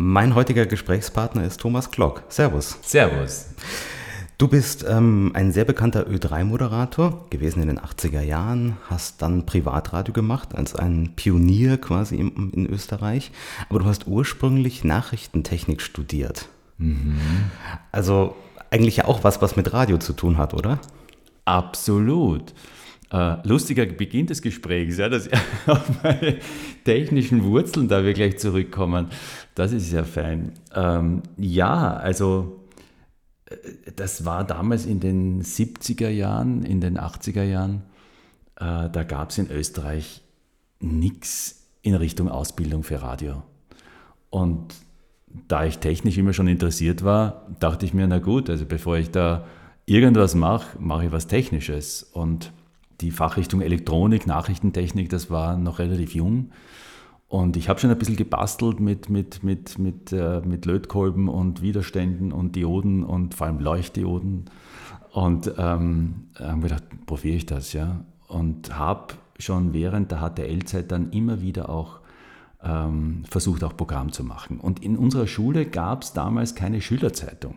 Mein heutiger Gesprächspartner ist Thomas Klock. Servus. Servus. Du bist ähm, ein sehr bekannter Ö3-Moderator gewesen in den 80er Jahren, hast dann Privatradio gemacht als ein Pionier quasi in, in Österreich, aber du hast ursprünglich Nachrichtentechnik studiert. Mhm. Also eigentlich ja auch was, was mit Radio zu tun hat, oder? Absolut. Äh, lustiger Beginn des Gesprächs, ja, dass auf meine technischen Wurzeln, da wir gleich zurückkommen, das ist ja fein. Ähm, ja, also äh, das war damals in den 70er Jahren, in den 80er Jahren, äh, da gab es in Österreich nichts in Richtung Ausbildung für Radio. Und da ich technisch immer schon interessiert war, dachte ich mir, na gut, also bevor ich da irgendwas mache, mache ich was Technisches. Und die Fachrichtung Elektronik, Nachrichtentechnik, das war noch relativ jung. Und ich habe schon ein bisschen gebastelt mit, mit, mit, mit, äh, mit Lötkolben und Widerständen und Dioden und vor allem Leuchtdioden. Und ähm, haben gedacht, probiere ich das, ja. Und habe schon während der HTL-Zeit dann immer wieder auch ähm, versucht, auch Programm zu machen. Und in unserer Schule gab es damals keine Schülerzeitung.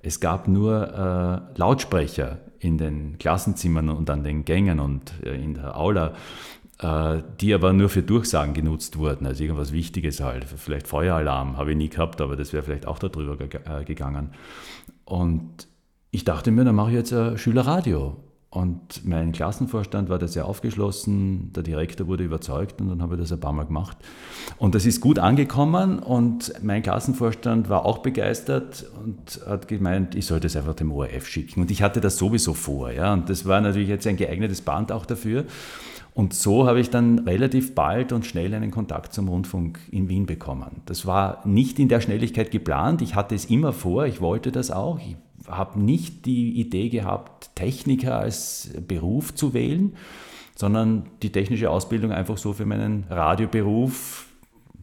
Es gab nur äh, Lautsprecher in den Klassenzimmern und an den Gängen und äh, in der Aula, äh, die aber nur für Durchsagen genutzt wurden, also irgendwas Wichtiges halt. Vielleicht Feueralarm habe ich nie gehabt, aber das wäre vielleicht auch darüber äh, gegangen. Und ich dachte mir, dann mache ich jetzt ein Schülerradio. Und mein Klassenvorstand war da sehr aufgeschlossen, der Direktor wurde überzeugt und dann habe ich das ein paar Mal gemacht. Und das ist gut angekommen und mein Klassenvorstand war auch begeistert und hat gemeint, ich sollte es einfach dem ORF schicken. Und ich hatte das sowieso vor. Ja? Und das war natürlich jetzt ein geeignetes Band auch dafür. Und so habe ich dann relativ bald und schnell einen Kontakt zum Rundfunk in Wien bekommen. Das war nicht in der Schnelligkeit geplant. Ich hatte es immer vor, ich wollte das auch. Ich habe nicht die Idee gehabt, Techniker als Beruf zu wählen, sondern die technische Ausbildung einfach so für meinen Radioberuf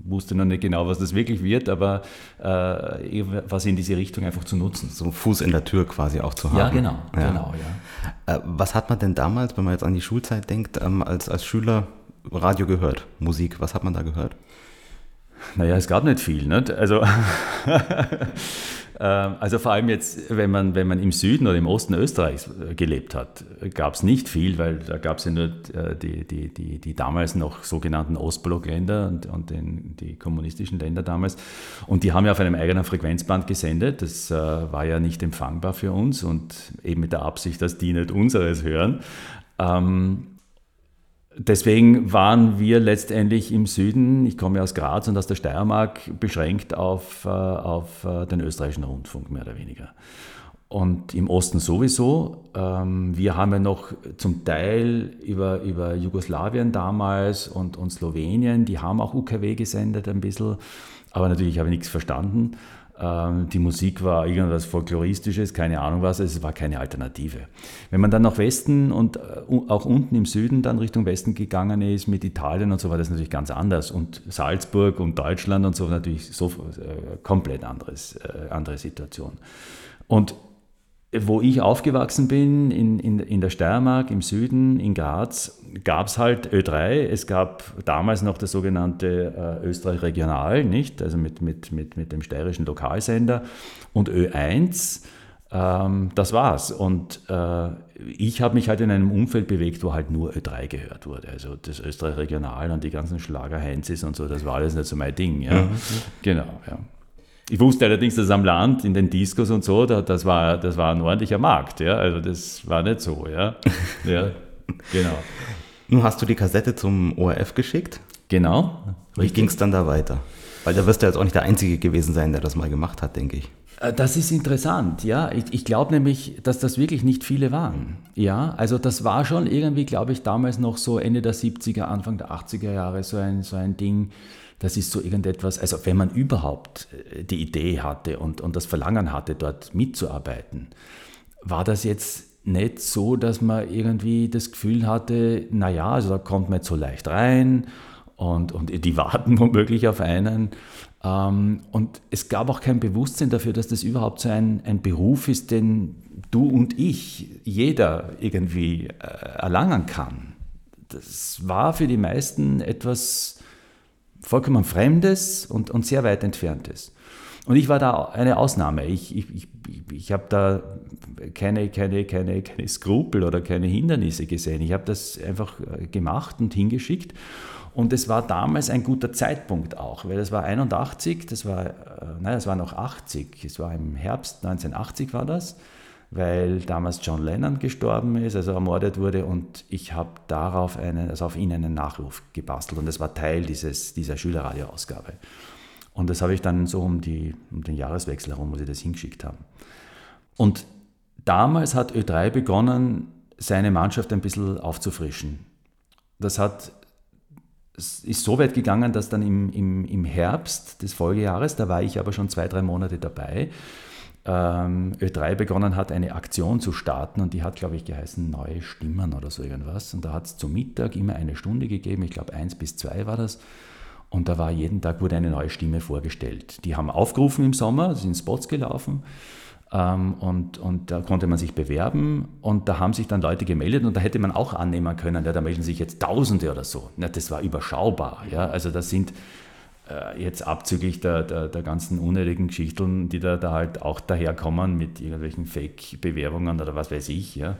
wusste noch nicht genau, was das wirklich wird, aber äh, was in diese Richtung einfach zu nutzen. So Fuß in der Tür quasi auch zu haben. Ja, genau. Ja. genau ja. Äh, was hat man denn damals, wenn man jetzt an die Schulzeit denkt, ähm, als, als Schüler Radio gehört? Musik, was hat man da gehört? Naja, es gab nicht viel. Nicht? Also also vor allem jetzt, wenn man, wenn man im Süden oder im Osten Österreichs äh, gelebt hat, gab es nicht viel, weil da gab es ja nur äh, die, die, die, die damals noch sogenannten Ostblockländer und, und den, die kommunistischen Länder damals. Und die haben ja auf einem eigenen Frequenzband gesendet. Das äh, war ja nicht empfangbar für uns und eben mit der Absicht, dass die nicht unseres hören. Ähm, Deswegen waren wir letztendlich im Süden, ich komme aus Graz und aus der Steiermark, beschränkt auf, äh, auf äh, den österreichischen Rundfunk mehr oder weniger. Und im Osten sowieso. Ähm, wir haben ja noch zum Teil über, über Jugoslawien damals und, und Slowenien, die haben auch UKW gesendet ein bisschen, aber natürlich habe ich nichts verstanden. Ähm, die Musik war irgendwas Folkloristisches, keine Ahnung was, es war keine Alternative. Wenn man dann nach Westen und äh, auch unten im Süden dann Richtung Westen gegangen ist, mit Italien und so, war das natürlich ganz anders. Und Salzburg und Deutschland und so natürlich so äh, komplett anderes, äh, andere Situation. Und wo ich aufgewachsen bin, in, in, in der Steiermark, im Süden, in Graz, gab es halt Ö3. Es gab damals noch das sogenannte äh, Österreich Regional, nicht? Also mit, mit, mit, mit dem steirischen Lokalsender. Und Ö1, ähm, das war's. Und äh, ich habe mich halt in einem Umfeld bewegt, wo halt nur Ö3 gehört wurde. Also das Österreich Regional und die ganzen Schlager-Heinzis und so, das war alles nicht so mein Ding. Ja? Mhm. Genau, ja. Ich wusste allerdings, dass am Land, in den Discos und so, da, das, war, das war ein ordentlicher Markt. Ja? Also das war nicht so. Ja? ja, genau. Nun hast du die Kassette zum ORF geschickt. Genau. Wie ging es dann da weiter? Weil da wirst du jetzt auch nicht der Einzige gewesen sein, der das mal gemacht hat, denke ich. Äh, das ist interessant, ja. Ich, ich glaube nämlich, dass das wirklich nicht viele waren. Ja, also das war schon irgendwie, glaube ich, damals noch so Ende der 70er, Anfang der 80er Jahre so ein, so ein Ding das ist so irgendetwas, also wenn man überhaupt äh, die Idee hatte und, und das Verlangen hatte, dort mitzuarbeiten, war das jetzt nicht so, dass man irgendwie das Gefühl hatte, naja, also da kommt man jetzt so leicht rein und, und die warten womöglich auf einen. Ähm, und es gab auch kein Bewusstsein dafür, dass das überhaupt so ein, ein Beruf ist, den du und ich, jeder irgendwie äh, erlangen kann. Das war für die meisten etwas vollkommen Fremdes und, und sehr weit Entferntes. Und ich war da eine Ausnahme. Ich, ich, ich, ich habe da keine, keine, keine, keine Skrupel oder keine Hindernisse gesehen. Ich habe das einfach äh, gemacht und hingeschickt. Und es war damals ein guter Zeitpunkt auch, weil es war 81, das war, äh, nein, es war noch 80, es war im Herbst 1980 war das, weil damals John Lennon gestorben ist, also ermordet wurde und ich habe darauf einen, also auf ihn einen Nachruf gebastelt und das war Teil dieses, dieser Schülerradioausgabe. Und das habe ich dann so um, die, um den Jahreswechsel herum, wo sie das hingeschickt haben. Und damals hat Ö3 begonnen, seine Mannschaft ein bisschen aufzufrischen. Das hat es ist so weit gegangen, dass dann im, im, im Herbst des Folgejahres, da war ich aber schon zwei, drei Monate dabei, ähm, Ö3 begonnen hat, eine Aktion zu starten und die hat, glaube ich, geheißen Neue Stimmen oder so irgendwas. Und da hat es zum Mittag immer eine Stunde gegeben, ich glaube eins bis zwei war das. Und da war jeden Tag wurde eine neue Stimme vorgestellt. Die haben aufgerufen im Sommer, sind Spots gelaufen ähm, und, und da konnte man sich bewerben und da haben sich dann Leute gemeldet und da hätte man auch annehmen können, ja, da melden sich jetzt Tausende oder so. Ja, das war überschaubar. Ja? Also das sind jetzt abzüglich der, der, der, ganzen unnötigen Geschichten, die da, da halt auch daherkommen mit irgendwelchen Fake-Bewerbungen oder was weiß ich, ja,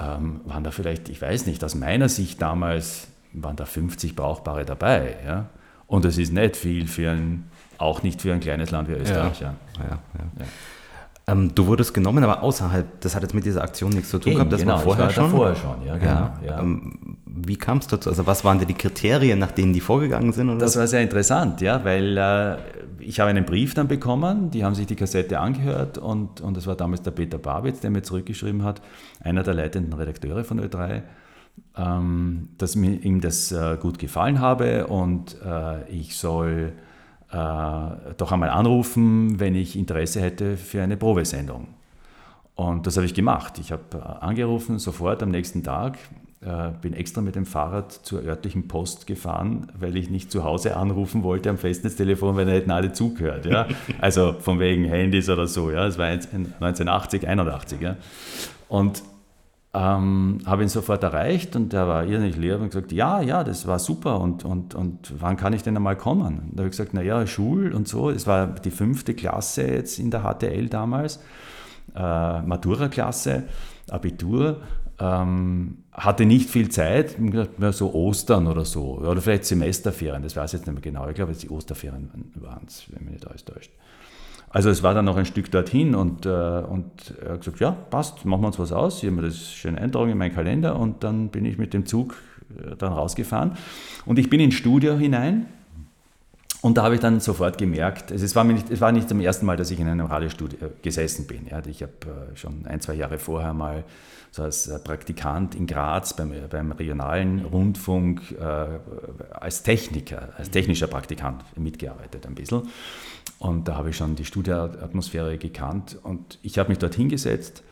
ähm, waren da vielleicht, ich weiß nicht, aus meiner Sicht damals waren da 50 Brauchbare dabei. Ja? Und das ist nicht viel für ein, auch nicht für ein kleines Land wie Österreich. Ja. Ja. ja ähm, du wurdest genommen, aber außerhalb, das hat jetzt mit dieser Aktion nichts zu tun gehabt, das genau, war vorher war schon. Vorher schon, ja, genau. Ja. Ähm, wie kam es dazu? Also was waren denn die Kriterien, nach denen die vorgegangen sind? Oder? Das war sehr interessant, ja, weil äh, ich habe einen Brief dann bekommen, die haben sich die Kassette angehört und, und das war damals der Peter Babitz, der mir zurückgeschrieben hat, einer der leitenden Redakteure von Ö3, ähm, dass mir ihm das äh, gut gefallen habe und äh, ich soll äh, doch einmal anrufen, wenn ich Interesse hätte für eine Probesendung. Und das habe ich gemacht. Ich habe äh, angerufen, sofort am nächsten Tag, äh, bin extra mit dem Fahrrad zur örtlichen Post gefahren, weil ich nicht zu Hause anrufen wollte am Festnetztelefon, weil da hätten alle zugehört. Ja? Also von wegen Handys oder so. Ja? Das war 1980, 81. Ja? Und ähm, habe ihn sofort erreicht und der war irrsinnig leer und gesagt, ja, ja, das war super und, und, und wann kann ich denn einmal kommen? Und da habe ich gesagt, naja, Schul und so, es war die fünfte Klasse jetzt in der HTL damals, äh, Matura-Klasse, Abitur, ähm, hatte nicht viel Zeit, so Ostern oder so, oder vielleicht Semesterferien, das weiß ich jetzt nicht mehr genau, ich glaube, die Osterferien waren es, wenn mich nicht alles täuscht. Also es war dann noch ein Stück dorthin und, äh, und er hat gesagt, ja, passt, machen wir uns was aus. Ich habe mir das schön eintragen in meinen Kalender und dann bin ich mit dem Zug äh, dann rausgefahren. Und ich bin ins Studio hinein und da habe ich dann sofort gemerkt, es war, nicht, es war nicht zum ersten Mal, dass ich in einem Radiostudio äh, gesessen bin. Ich habe äh, schon ein, zwei Jahre vorher mal so als äh, Praktikant in Graz beim, beim regionalen Rundfunk als Techniker, als technischer Praktikant mitgearbeitet ein bisschen. Und da habe ich schon die Studioatmosphäre gekannt und ich habe mich dort hingesetzt.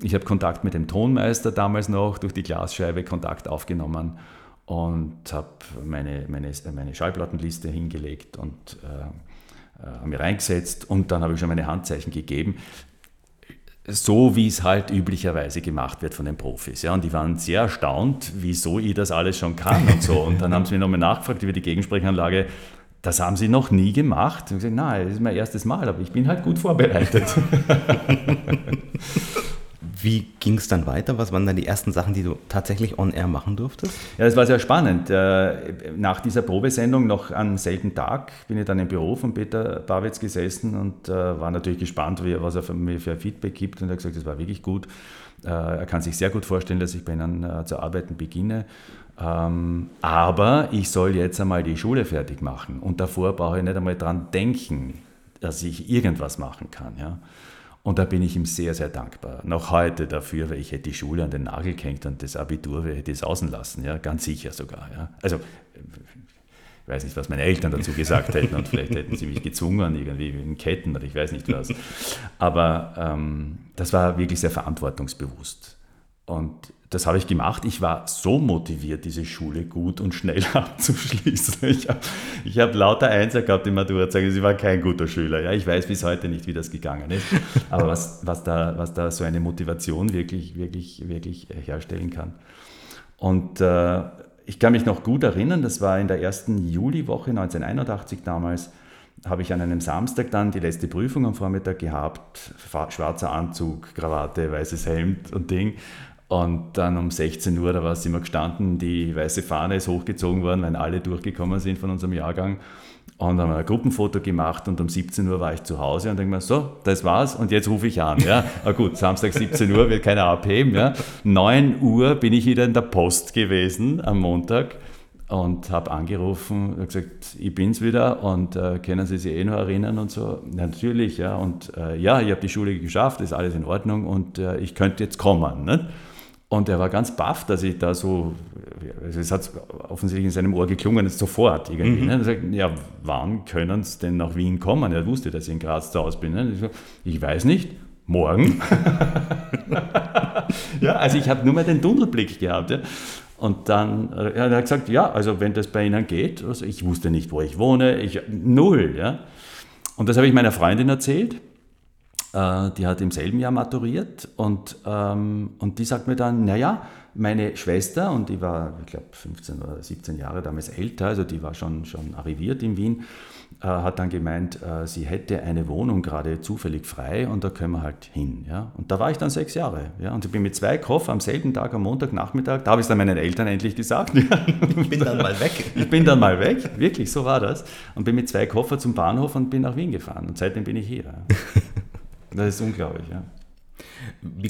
Ich habe Kontakt mit dem Tonmeister damals noch durch die Glasscheibe Kontakt aufgenommen und habe meine, meine, meine Schallplattenliste hingelegt und äh, äh, mir reingesetzt und dann habe ich schon meine Handzeichen gegeben so wie es halt üblicherweise gemacht wird von den Profis. Ja, und die waren sehr erstaunt, wieso ich das alles schon kann und so. Und dann haben sie mich nochmal nachgefragt über die Gegensprechanlage das haben sie noch nie gemacht. Und gesagt, nein, das ist mein erstes Mal, aber ich bin halt gut vorbereitet. Wie ging es dann weiter? Was waren dann die ersten Sachen, die du tatsächlich on air machen durftest? Ja, das war sehr spannend. Äh, nach dieser Probesendung, noch an selben Tag, bin ich dann im Büro von Peter Bawitz gesessen und äh, war natürlich gespannt, was er mir für Feedback gibt. Und er hat gesagt, das war wirklich gut. Äh, er kann sich sehr gut vorstellen, dass ich bei Ihnen zu arbeiten beginne. Ähm, aber ich soll jetzt einmal die Schule fertig machen und davor brauche ich nicht einmal dran denken, dass ich irgendwas machen kann. Ja? Und da bin ich ihm sehr, sehr dankbar. Noch heute dafür, weil ich hätte die Schule an den Nagel gehängt und das Abitur hätte ich außen lassen, ja? ganz sicher sogar. Ja? Also, ich weiß nicht, was meine Eltern dazu gesagt hätten und vielleicht hätten sie mich gezwungen, irgendwie in Ketten oder ich weiß nicht was. Aber ähm, das war wirklich sehr verantwortungsbewusst. Und das habe ich gemacht. Ich war so motiviert, diese Schule gut und schnell abzuschließen. Ich habe ich hab lauter Einser gehabt in Maturazeugen. Ich war kein guter Schüler. Ja, ich weiß bis heute nicht, wie das gegangen ist. Aber was, was, da, was da so eine Motivation wirklich, wirklich, wirklich herstellen kann. Und äh, ich kann mich noch gut erinnern, das war in der ersten Juliwoche 1981 damals, habe ich an einem Samstag dann die letzte Prüfung am Vormittag gehabt, schwarzer Anzug, Krawatte, weißes Hemd und Ding. Und dann um 16 Uhr, da war es immer gestanden, die weiße Fahne ist hochgezogen worden, weil alle durchgekommen sind von unserem Jahrgang. Und dann haben wir ein Gruppenfoto gemacht und um 17 Uhr war ich zu Hause und denke mir, so, das war's und jetzt rufe ich an. Ja, Na gut, Samstag 17 Uhr wird keiner abheben. Ja. 9 Uhr bin ich wieder in der Post gewesen am Montag und habe angerufen und gesagt, ich bin's wieder und äh, können Sie sich eh noch erinnern und so. Natürlich, ja. Und äh, ja, ich habe die Schule geschafft, ist alles in Ordnung und äh, ich könnte jetzt kommen. Ne? Und er war ganz baff, dass ich da so, also es hat offensichtlich in seinem Ohr geklungen, sofort irgendwie. Mhm. Ne? Er sagt, ja, wann können Sie denn nach Wien kommen? Er wusste, dass ich in Graz zu Hause bin. Ne? Ich, so, ich weiß nicht, morgen. ja, also ich habe nur mal den Tunnelblick gehabt. Ja? Und dann äh, er hat er gesagt, ja, also wenn das bei Ihnen geht, also ich wusste nicht, wo ich wohne, ich, null. Ja? Und das habe ich meiner Freundin erzählt. Äh, die hat im selben Jahr maturiert und, ähm, und die sagt mir dann, naja, meine Schwester, und die war, ich glaube, 15 oder 17 Jahre damals älter, also die war schon, schon arriviert in Wien, äh, hat dann gemeint, äh, sie hätte eine Wohnung gerade zufällig frei und da können wir halt hin. Ja? Und da war ich dann sechs Jahre. Ja? Und ich bin mit zwei Koffer am selben Tag, am Montagnachmittag, da habe ich es dann meinen Eltern endlich gesagt. ich bin dann mal weg. Ich bin dann mal weg, wirklich, so war das. Und bin mit zwei Koffer zum Bahnhof und bin nach Wien gefahren. Und seitdem bin ich hier. Das ist unglaublich, ja.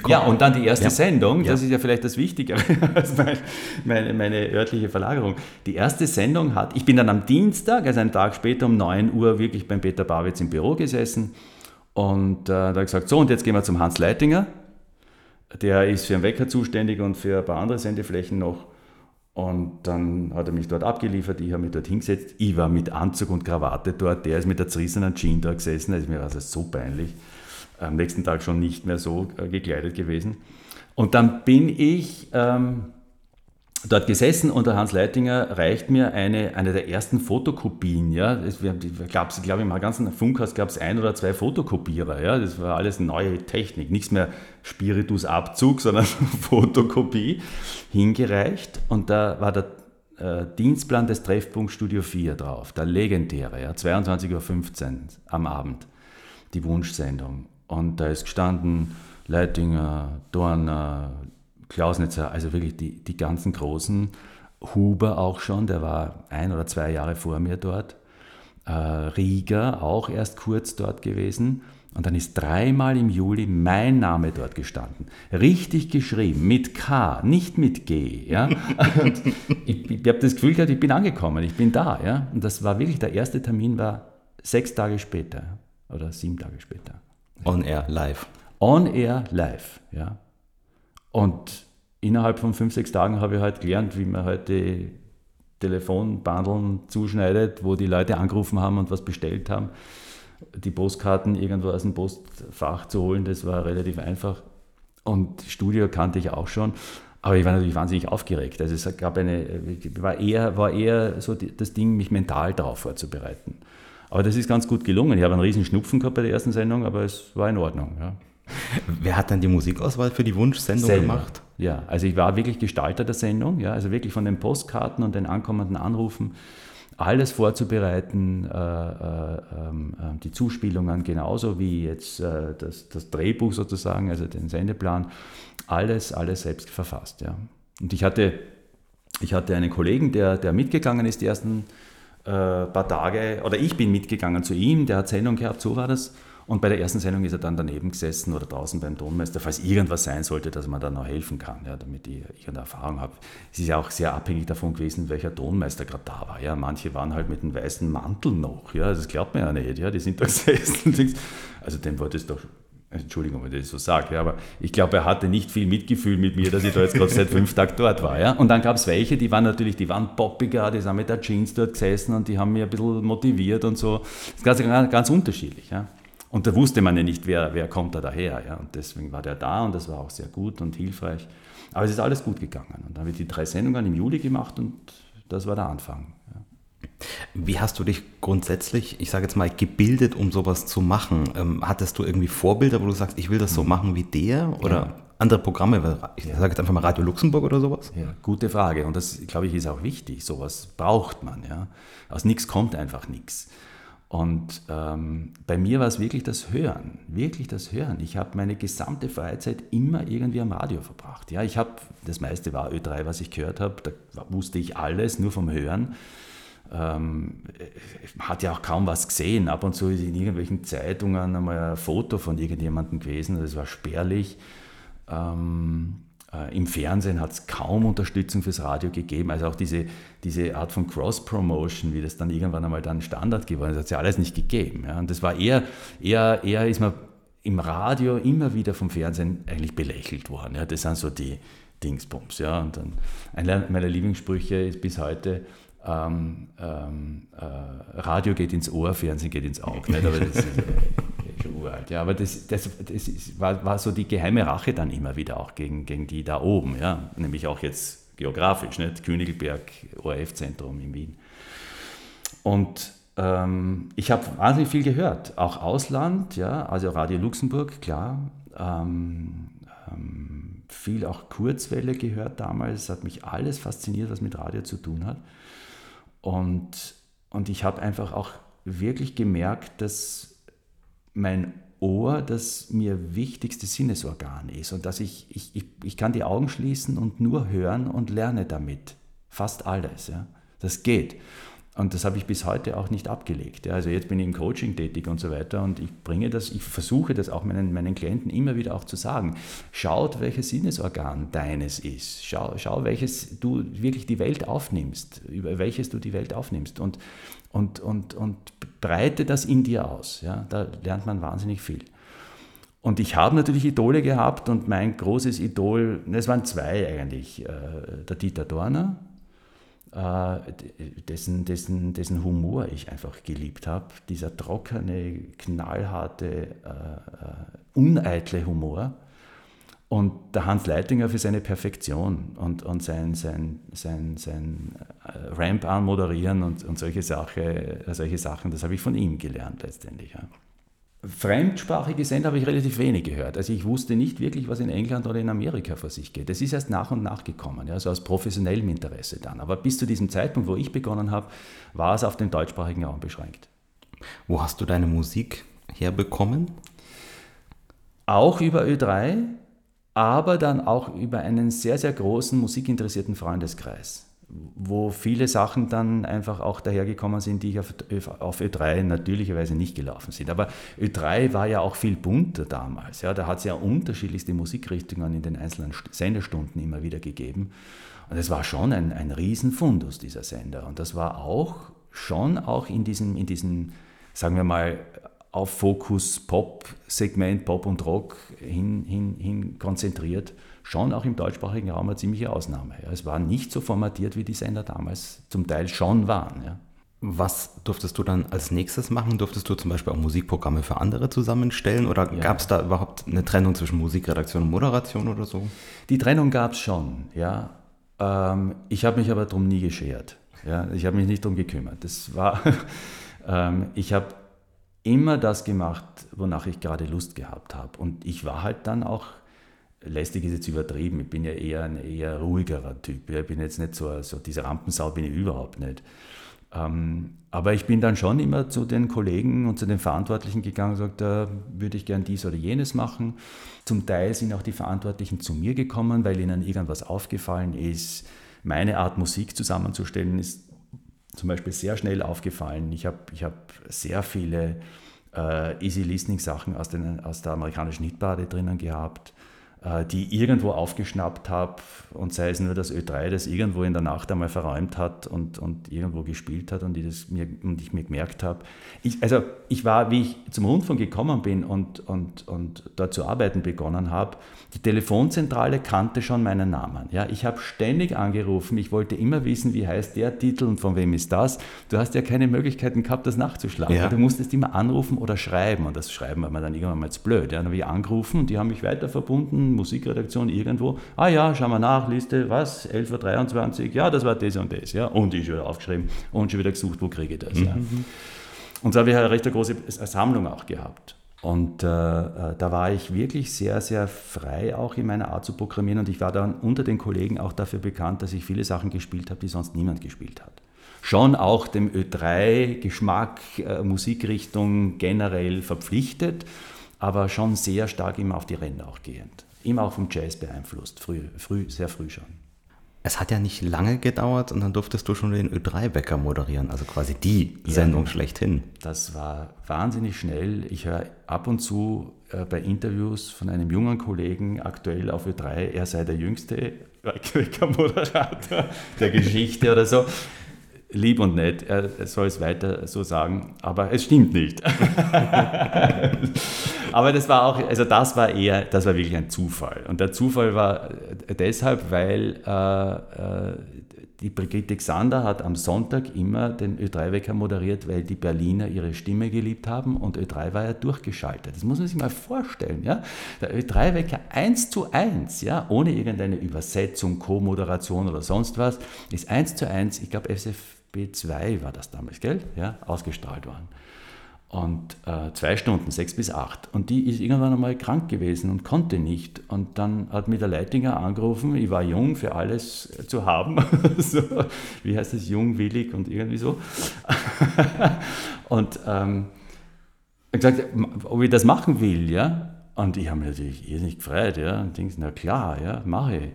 Ja, und dann die erste ja. Sendung, das ja. ist ja vielleicht das Wichtigere als meine, meine, meine, örtliche Verlagerung. Die erste Sendung hat, ich bin dann am Dienstag, also einen Tag später um 9 Uhr, wirklich beim Peter Bawitz im Büro gesessen und äh, da gesagt, so und jetzt gehen wir zum Hans Leitinger. Der ist für den Wecker zuständig und für ein paar andere Sendeflächen noch. Und dann hat er mich dort abgeliefert, ich habe mich dort hingesetzt. Ich war mit Anzug und Krawatte dort, der ist mit der zerrissenen Jeans da gesessen, das ist mir also so peinlich am nächsten Tag schon nicht mehr so äh, gekleidet gewesen. Und dann bin ich ähm, dort gesessen und der Hans Leitinger reicht mir eine, eine der ersten Fotokopien. Ja. Es gab es, glaube ich, im ganzen Funkhaus gab es ein oder zwei Fotokopierer. Ja. Das war alles neue Technik, nichts mehr Spiritusabzug, sondern Fotokopie hingereicht. Und da war der äh, Dienstplan des Treffpunkts Studio 4 drauf, der legendäre, ja, 22.15 Uhr am Abend, die Wunschsendung. Und da ist gestanden Leitinger, Dorner, Klausnitzer, also wirklich die, die ganzen großen. Huber auch schon, der war ein oder zwei Jahre vor mir dort. Äh, Rieger auch erst kurz dort gewesen. Und dann ist dreimal im Juli mein Name dort gestanden. Richtig geschrieben, mit K, nicht mit G. Ja? Und ich, ich habe das Gefühl gehabt, ich bin angekommen, ich bin da. Ja? Und das war wirklich, der erste Termin war sechs Tage später oder sieben Tage später. On Air live. On Air live, ja. Und innerhalb von fünf, sechs Tagen habe ich halt gelernt, wie man halt Telefonbandeln zuschneidet, wo die Leute angerufen haben und was bestellt haben. Die Postkarten irgendwo aus dem Postfach zu holen, das war relativ einfach. Und Studio kannte ich auch schon. Aber ich war natürlich wahnsinnig aufgeregt. Also es gab eine, war eher, war eher so das Ding, mich mental darauf vorzubereiten. Aber das ist ganz gut gelungen. Ich habe einen riesen Schnupfen gehabt bei der ersten Sendung, aber es war in Ordnung. Ja. Wer hat dann die Musikauswahl für die Wunschsendung Selber. gemacht? Ja, also ich war wirklich Gestalter der Sendung, ja, also wirklich von den Postkarten und den ankommenden Anrufen alles vorzubereiten, äh, äh, äh, die Zuspielungen genauso wie jetzt äh, das, das, Drehbuch sozusagen, also den Sendeplan, alles, alles selbst verfasst. Ja. Und ich hatte, ich hatte einen Kollegen, der, der mitgegangen ist die ersten äh, paar Tage, oder ich bin mitgegangen zu ihm, der hat Sendung gehabt, so war das. Und bei der ersten Sendung ist er dann daneben gesessen oder draußen beim Tonmeister, falls irgendwas sein sollte, dass man dann noch helfen kann, ja, damit ich irgendeine Erfahrung habe. Es ist ja auch sehr abhängig davon gewesen, welcher Tonmeister gerade da war. Ja. Manche waren halt mit einem weißen Mantel noch, ja, das glaubt man ja nicht, ja. die sind da gesessen. Also dem wollte es doch Entschuldigung, wenn ich das so sage, ja, aber ich glaube, er hatte nicht viel Mitgefühl mit mir, dass ich da jetzt gerade seit fünf Tagen dort war. Ja? Und dann gab es welche, die waren natürlich, die waren poppiger, die sind mit der Jeans dort gesessen und die haben mich ein bisschen motiviert und so. Das ist ganz, ganz unterschiedlich. Ja? Und da wusste man ja nicht, wer, wer kommt da daher. Ja? Und deswegen war der da und das war auch sehr gut und hilfreich. Aber es ist alles gut gegangen. Und dann habe ich die drei Sendungen im Juli gemacht und das war der Anfang. Wie hast du dich grundsätzlich, ich sage jetzt mal, gebildet, um sowas zu machen? Ähm, hattest du irgendwie Vorbilder, wo du sagst, ich will das so mhm. machen wie der? Oder? Ja. andere Programme? Ich sage jetzt einfach mal Radio Luxemburg oder sowas. Ja, gute Frage. Und das, glaube ich, ist auch wichtig. Sowas braucht man. Ja. Aus nichts kommt einfach nichts. Und ähm, bei mir war es wirklich das Hören, wirklich das Hören. Ich habe meine gesamte Freizeit immer irgendwie am Radio verbracht. Ja, ich habe, das meiste war Ö3, was ich gehört habe, da wusste ich alles, nur vom Hören. Ähm, hat ja auch kaum was gesehen. Ab und zu ist in irgendwelchen Zeitungen einmal ein Foto von irgendjemandem gewesen, das war spärlich. Ähm, äh, Im Fernsehen hat es kaum Unterstützung fürs Radio gegeben. Also auch diese, diese Art von Cross-Promotion, wie das dann irgendwann einmal dann Standard geworden ist, hat es ja alles nicht gegeben. Ja. Und das war eher, eher, eher ist man im Radio immer wieder vom Fernsehen eigentlich belächelt worden. Ja. Das sind so die Dingsbums. Ja. Und dann einer meiner Lieblingssprüche ist bis heute, ähm, ähm, äh, Radio geht ins Ohr, Fernsehen geht ins Auge. Nicht? Aber das ist, schon uralt. Ja, aber das, das, das ist, war, war so die geheime Rache dann immer wieder auch gegen, gegen die da oben, ja, nämlich auch jetzt geografisch, nicht? Königelberg, ORF-Zentrum in Wien. Und ähm, ich habe wahnsinnig viel gehört, auch Ausland, ja, also Radio Luxemburg, klar. Ähm, ähm, viel auch Kurzwelle gehört damals, hat mich alles fasziniert, was mit Radio zu tun hat. Und, und ich habe einfach auch wirklich gemerkt, dass mein Ohr das mir wichtigste Sinnesorgan ist und dass ich, ich, ich, ich kann die Augen schließen und nur hören und lerne damit. Fast alles. Ja. Das geht. Und das habe ich bis heute auch nicht abgelegt. Also jetzt bin ich im Coaching tätig und so weiter und ich bringe das, ich versuche das auch meinen, meinen Klienten immer wieder auch zu sagen. Schaut, welches Sinnesorgan deines ist. Schau, schau, welches du wirklich die Welt aufnimmst, über welches du die Welt aufnimmst. Und und, und, und breite das in dir aus. Ja? Da lernt man wahnsinnig viel. Und ich habe natürlich Idole gehabt und mein großes Idol, es waren zwei eigentlich, äh, der Dieter Dorner, dessen, dessen, dessen Humor ich einfach geliebt habe, dieser trockene, knallharte, äh, uneitle Humor und der Hans Leitinger für seine Perfektion und, und sein, sein, sein, sein äh, Ramp anmoderieren und, und solche, Sache, solche Sachen, das habe ich von ihm gelernt letztendlich. Ja. Fremdsprachige Sender habe ich relativ wenig gehört. Also ich wusste nicht wirklich, was in England oder in Amerika vor sich geht. Das ist erst nach und nach gekommen, ja, also aus professionellem Interesse dann. Aber bis zu diesem Zeitpunkt, wo ich begonnen habe, war es auf den deutschsprachigen Raum beschränkt. Wo hast du deine Musik herbekommen? Auch über Ö3, aber dann auch über einen sehr, sehr großen musikinteressierten Freundeskreis, wo viele Sachen dann einfach auch dahergekommen sind, die auf, auf Ö3 natürlicherweise nicht gelaufen sind. Aber Ö3 war ja auch viel bunter damals. Ja, da hat es ja unterschiedlichste Musikrichtungen in den einzelnen Senderstunden immer wieder gegeben. Und es war schon ein, ein Riesenfundus, dieser Sender. Und das war auch schon auch in diesem, in diesem sagen wir mal, auf Fokus Pop-Segment, Pop und Rock hin, hin, hin konzentriert, schon auch im deutschsprachigen Raum eine ziemliche Ausnahme. Ja. Es war nicht so formatiert, wie die Sender damals zum Teil schon waren. Ja. Was durftest du dann als nächstes machen? Durftest du zum Beispiel auch Musikprogramme für andere zusammenstellen oder ja. gab es da überhaupt eine Trennung zwischen Musikredaktion und Moderation oder so? Die Trennung gab es schon, ja. Ähm, ich habe mich aber darum nie geschert. Ja. Ich habe mich nicht darum gekümmert. Das war, ähm, ich habe immer das gemacht, wonach ich gerade Lust gehabt habe. Und ich war halt dann auch, lästig ist jetzt übertrieben, ich bin ja eher ein eher ruhigerer Typ. Ich bin jetzt nicht so, so diese Rampensau bin ich überhaupt nicht. Ähm, aber ich bin dann schon immer zu den Kollegen und zu den Verantwortlichen gegangen und gesagt, da würde ich gern dies oder jenes machen. Zum Teil sind auch die Verantwortlichen zu mir gekommen, weil ihnen irgendwas aufgefallen ist. Meine Art Musik zusammenzustellen ist zum Beispiel sehr schnell aufgefallen. Ich habe ich hab sehr viele äh, Easy Listening Sachen aus, den, aus der amerikanischen Hitparade drinnen gehabt. Äh, die irgendwo aufgeschnappt habe und sei es nur das Ö3, das irgendwo in der Nacht einmal verräumt hat und, und irgendwo gespielt hat und ich, das mir, und ich mir gemerkt habe. Also ich war, wie ich zum Rundfunk gekommen bin und, und, und dort zu arbeiten begonnen habe, die Telefonzentrale kannte schon meinen Namen. Ja, ich habe ständig angerufen, ich wollte immer wissen, wie heißt der Titel und von wem ist das. Du hast ja keine Möglichkeiten gehabt, das nachzuschlagen. Ja. Du musstest immer anrufen oder schreiben und das Schreiben war mir dann irgendwann mal zu blöd. Ja, dann habe ich angerufen und die haben mich weiter verbunden Musikredaktion irgendwo, ah ja, schauen wir nach, Liste, was, 11.23 Uhr, ja, das war das und das, ja, und ich schon wieder aufgeschrieben und schon wieder gesucht, wo kriege ich das, mhm. ja. Und so habe ich halt eine recht große Sammlung auch gehabt. Und äh, äh, da war ich wirklich sehr, sehr frei auch in meiner Art zu programmieren und ich war dann unter den Kollegen auch dafür bekannt, dass ich viele Sachen gespielt habe, die sonst niemand gespielt hat. Schon auch dem Ö3-Geschmack, äh, Musikrichtung generell verpflichtet, aber schon sehr stark immer auf die Ränder auch gehend. Immer auch vom Jazz beeinflusst, früh, früh, sehr früh schon. Es hat ja nicht lange gedauert und dann durftest du schon den Ö3-Wecker moderieren, also quasi die ja, Sendung schlechthin. Das war wahnsinnig schnell. Ich höre ab und zu äh, bei Interviews von einem jungen Kollegen aktuell auf Ö3, er sei der jüngste Wecker-Moderator der Geschichte oder so lieb und nett, er soll es weiter so sagen, aber es stimmt nicht. aber das war auch, also das war eher, das war wirklich ein Zufall. Und der Zufall war deshalb, weil äh, äh, die Brigitte Xander hat am Sonntag immer den Ö3-Wecker moderiert, weil die Berliner ihre Stimme geliebt haben und Ö3 war ja durchgeschaltet. Das muss man sich mal vorstellen. Ja? Der Ö3-Wecker 1 zu 1, ja? ohne irgendeine Übersetzung, Co-Moderation oder sonst was, ist 1 zu 1, ich glaube, FSF B2 war das damals, gell? Ja, ausgestrahlt worden. Und äh, zwei Stunden, sechs bis acht. Und die ist irgendwann einmal krank gewesen und konnte nicht. Und dann hat mir der Leitinger angerufen, ich war jung für alles zu haben. so, wie heißt das, jung, willig und irgendwie so. und ähm, gesagt, ob ich das machen will, ja. Und ich habe mich natürlich irrsinnig gefreut, ja. Und denkst, na klar, ja, mache ich.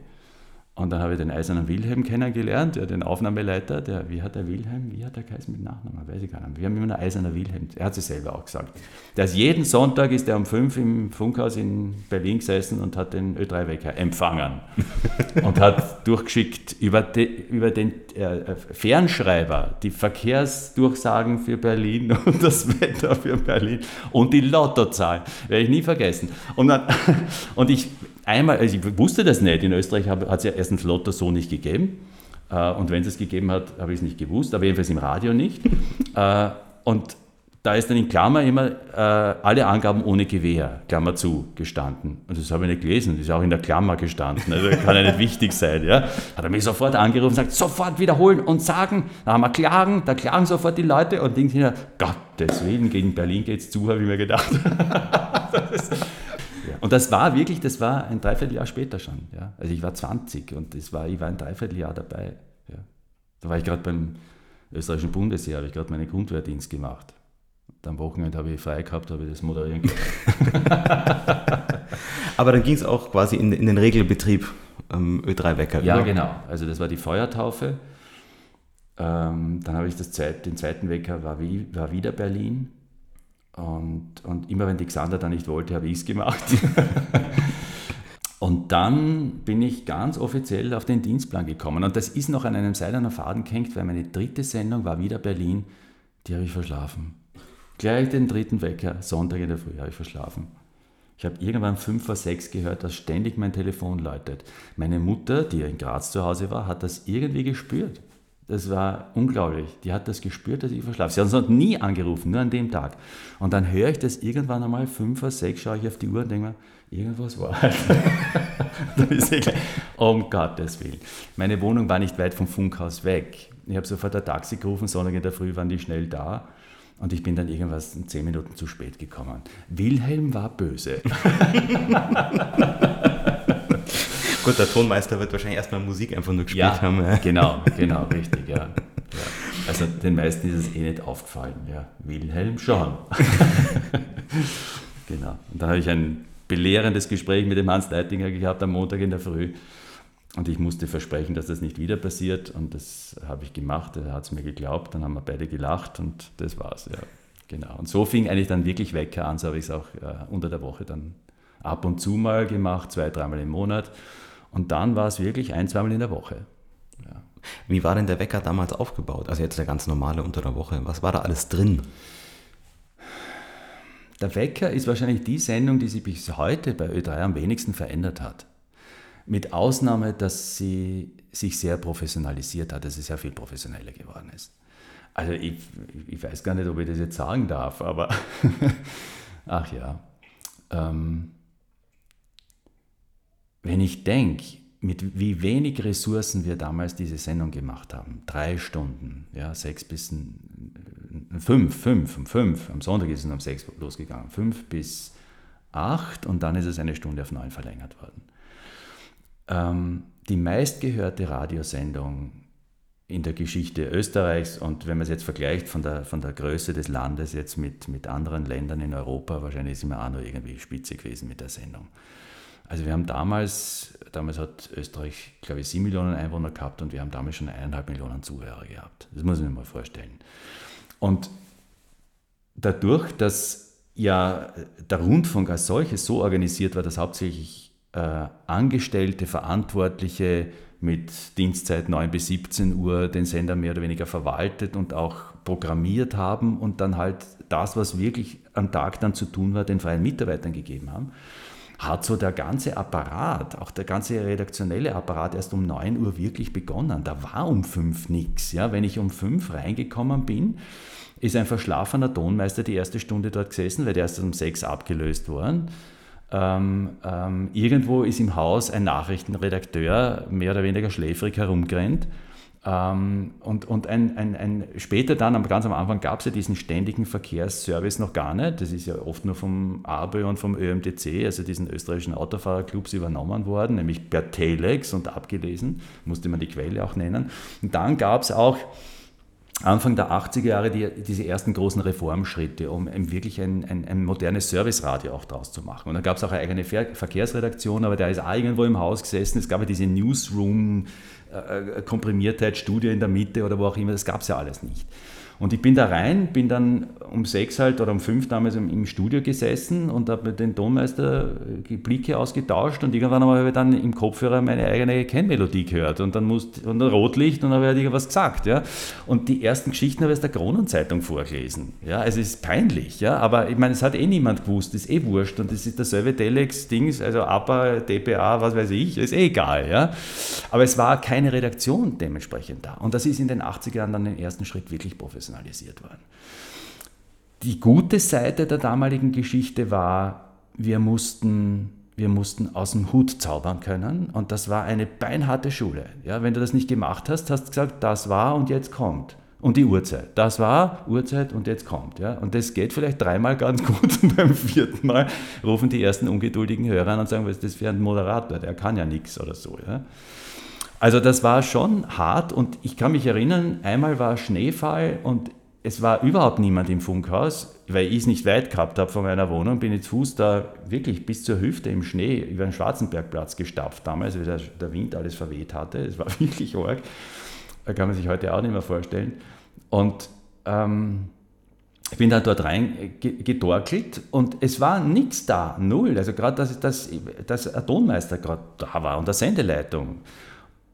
Und dann habe ich den Eisernen Wilhelm kennengelernt, ja, den Aufnahmeleiter, der, wie hat der Wilhelm, wie hat der geheißen mit Nachnamen, weiß ich gar nicht. Wir haben immer nur Eiserner Wilhelm, er hat es selber auch gesagt. Der ist jeden Sonntag ist er um fünf im Funkhaus in Berlin gesessen und hat den Ö3-Wecker empfangen und hat durchgeschickt über, de, über den äh, Fernschreiber die Verkehrsdurchsagen für Berlin und das Wetter für Berlin und die Lottozahlen, werde ich nie vergessen. Und, dann, und ich einmal, also ich wusste das nicht, in Österreich hat es ja erstens Lotto so nicht gegeben. Äh, und wenn es es gegeben hat, habe ich es nicht gewusst, aber jedenfalls im Radio nicht. Äh, und da ist dann in Klammer immer äh, alle Angaben ohne Gewehr, Klammer zu, gestanden. Und das habe ich nicht gelesen, das ist auch in der Klammer gestanden, also kann ja nicht wichtig sein. Ja? Hat er mich sofort angerufen und sagt, sofort wiederholen und sagen, da haben wir Klagen, da klagen sofort die Leute und denken sich, Gottes Willen, gegen Berlin geht es zu, habe ich mir gedacht. Und das war wirklich, das war ein Dreivierteljahr später schon. Ja. Also ich war 20 und das war, ich war ein Dreivierteljahr dabei. Ja. Da war ich gerade beim österreichischen Bundesheer, habe ich gerade meinen Grundwehrdienst gemacht. Und am Wochenende habe ich frei gehabt, habe ich das moderieren Aber dann ging es auch quasi in, in den Regelbetrieb ähm, Ö3-Wecker. Ja, genau. Also das war die Feuertaufe. Ähm, dann habe ich das zweit, den zweiten Wecker, war, wie, war wieder Berlin. Und, und immer wenn die Xander da nicht wollte, habe ich es gemacht. und dann bin ich ganz offiziell auf den Dienstplan gekommen. Und das ist noch an einem seidernen Faden gehängt, weil meine dritte Sendung war wieder Berlin. Die habe ich verschlafen. Gleich den dritten Wecker, Sonntag in der Früh, habe ich verschlafen. Ich habe irgendwann fünf vor sechs gehört, dass ständig mein Telefon läutet. Meine Mutter, die in Graz zu Hause war, hat das irgendwie gespürt. Das war unglaublich. Die hat das gespürt, dass ich verschlafe. Sie hat uns nie angerufen, nur an dem Tag. Und dann höre ich das irgendwann einmal, fünf oder sechs, schaue ich auf die Uhr und denke mir, irgendwas war halt. um Gottes Willen. Meine Wohnung war nicht weit vom Funkhaus weg. Ich habe sofort ein Taxi gerufen, Sonntag in der Früh waren die schnell da. Und ich bin dann irgendwas zehn Minuten zu spät gekommen. Wilhelm war böse. Gut, der Tonmeister wird wahrscheinlich erstmal Musik einfach nur gespielt ja, haben. Ja. Genau, genau, richtig, ja. ja. Also den meisten ist es eh nicht aufgefallen, ja. Wilhelm schon. genau. Und dann habe ich ein belehrendes Gespräch mit dem Hans Leitinger gehabt am Montag in der Früh. Und ich musste versprechen, dass das nicht wieder passiert. Und das habe ich gemacht. Er hat es mir geglaubt. Dann haben wir beide gelacht und das war's. Ja. Genau. Und so fing eigentlich dann wirklich Wecker an. So habe ich es auch äh, unter der Woche dann ab und zu mal gemacht, zwei, dreimal im Monat. Und dann war es wirklich ein, zweimal in der Woche. Ja. Wie war denn der Wecker damals aufgebaut? Also jetzt der ganz normale unter der Woche. Was war da alles drin? Der Wecker ist wahrscheinlich die Sendung, die sich bis heute bei Ö3 am wenigsten verändert hat. Mit Ausnahme, dass sie sich sehr professionalisiert hat, dass sie sehr viel professioneller geworden ist. Also ich, ich weiß gar nicht, ob ich das jetzt sagen darf, aber ach ja. Ähm, wenn ich denke, mit wie wenig Ressourcen wir damals diese Sendung gemacht haben, drei Stunden, ja, sechs bis fünf, fünf, um fünf, am Sonntag ist es um sechs losgegangen, fünf bis acht und dann ist es eine Stunde auf neun verlängert worden. Ähm, die meistgehörte Radiosendung in der Geschichte Österreichs und wenn man es jetzt vergleicht von der, von der Größe des Landes jetzt mit, mit anderen Ländern in Europa, wahrscheinlich sind wir auch noch irgendwie spitze gewesen mit der Sendung. Also wir haben damals, damals hat Österreich, glaube ich, sieben Millionen Einwohner gehabt und wir haben damals schon eineinhalb Millionen Zuhörer gehabt. Das muss man sich mal vorstellen. Und dadurch, dass ja der Rundfunk als solches so organisiert war, dass hauptsächlich äh, Angestellte, Verantwortliche mit Dienstzeit 9 bis 17 Uhr den Sender mehr oder weniger verwaltet und auch programmiert haben und dann halt das, was wirklich am Tag dann zu tun war, den freien Mitarbeitern gegeben haben, hat so der ganze Apparat, auch der ganze redaktionelle Apparat erst um 9 Uhr wirklich begonnen. Da war um 5 nichts. Ja? Wenn ich um 5 reingekommen bin, ist ein verschlafener Tonmeister die erste Stunde dort gesessen, weil der erst um 6 abgelöst worden ähm, ähm, irgendwo ist im Haus ein Nachrichtenredakteur mehr oder weniger schläfrig herumgerannt. Ähm, und und ein, ein, ein, später dann, ganz am Anfang, gab es ja diesen ständigen Verkehrsservice noch gar nicht. Das ist ja oft nur vom ABE und vom ÖMTC, also diesen österreichischen Autofahrerclubs, übernommen worden, nämlich per Telex und abgelesen, musste man die Quelle auch nennen. Und dann gab es auch Anfang der 80er Jahre die, diese ersten großen Reformschritte, um wirklich ein, ein, ein modernes Serviceradio auch draus zu machen. Und da gab es auch eine eigene Ver Verkehrsredaktion, aber der ist auch irgendwo im Haus gesessen. Es gab ja diese Newsroom-Komprimiertheit, äh, Studio in der Mitte oder wo auch immer, das gab es ja alles nicht. Und ich bin da rein, bin dann um sechs halt oder um fünf damals im, Studio gesessen und habe mit dem Tonmeister die Blicke ausgetauscht und irgendwann habe ich dann im Kopfhörer meine eigene Kennmelodie gehört und dann musste und ein Rotlicht und dann habe ich halt irgendwas gesagt. Ja. Und die ersten Geschichten habe ich aus der Kronenzeitung vorgelesen. Ja. Also es ist peinlich, ja. aber ich meine, es hat eh niemand gewusst, ist eh wurscht und es ist dasselbe Telex-Dings, also APA, DPA, was weiß ich, ist eh egal. Ja. Aber es war keine Redaktion dementsprechend da. Und das ist in den 80er Jahren dann den ersten Schritt wirklich professionell professionalisiert worden. Die gute Seite der damaligen Geschichte war, wir mussten, wir mussten aus dem Hut zaubern können und das war eine beinharte Schule. Ja, wenn du das nicht gemacht hast, hast du gesagt, das war und jetzt kommt. Und die Uhrzeit. Das war Uhrzeit und jetzt kommt. Ja? Und das geht vielleicht dreimal ganz gut und beim vierten Mal rufen die ersten ungeduldigen Hörer an und sagen, was ist das für ein Moderator? Der kann ja nichts oder so. Ja? Also das war schon hart und ich kann mich erinnern, einmal war Schneefall und es war überhaupt niemand im Funkhaus, weil ich es nicht weit gehabt habe von meiner Wohnung, bin zu Fuß da wirklich bis zur Hüfte im Schnee über den Schwarzenbergplatz gestapft damals, wie der, der Wind alles verweht hatte. Es war wirklich arg. Da kann man sich heute auch nicht mehr vorstellen. Und ähm, ich bin dann dort reingedorkelt und es war nichts da, null. Also gerade, dass, dass, dass ein Tonmeister gerade da war und der Sendeleitung.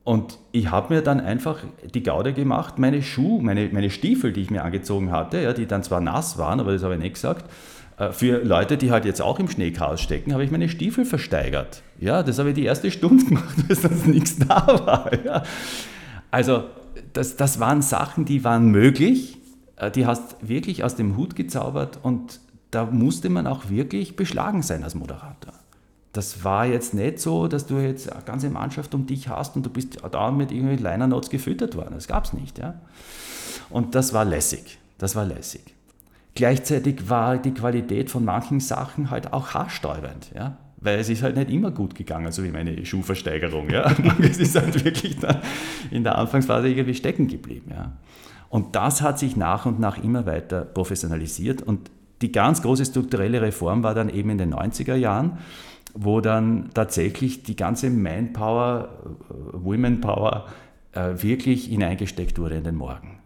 Und ich habe mir dann einfach die Gaude gemacht, meine Schuhe, meine, meine Stiefel, die ich mir angezogen hatte, ja, die dann zwar nass waren, aber das habe ich nicht gesagt, äh, für Leute, die halt jetzt auch im Schneechaos stecken, habe ich meine Stiefel versteigert. Ja, das habe ich die erste Stunde gemacht, bis sonst nichts da war. Ja. Also das, das waren Sachen, die waren möglich, äh, die hast wirklich aus dem Hut gezaubert und da musste man auch wirklich beschlagen sein als Moderator das war jetzt nicht so, dass du jetzt eine ganze Mannschaft um dich hast und du bist da mit irgendwelchen Liner Notes gefüttert worden. Das gab es nicht. Ja? Und das war lässig. Das war lässig. Gleichzeitig war die Qualität von manchen Sachen halt auch haarsträubend. Ja? Weil es ist halt nicht immer gut gegangen, so wie meine Schuhversteigerung. Ja? es ist halt wirklich in der Anfangsphase irgendwie stecken geblieben. Ja? Und das hat sich nach und nach immer weiter professionalisiert. Und die ganz große strukturelle Reform war dann eben in den 90er Jahren wo dann tatsächlich die ganze Manpower, äh, Womenpower äh, wirklich hineingesteckt wurde in den Morgen.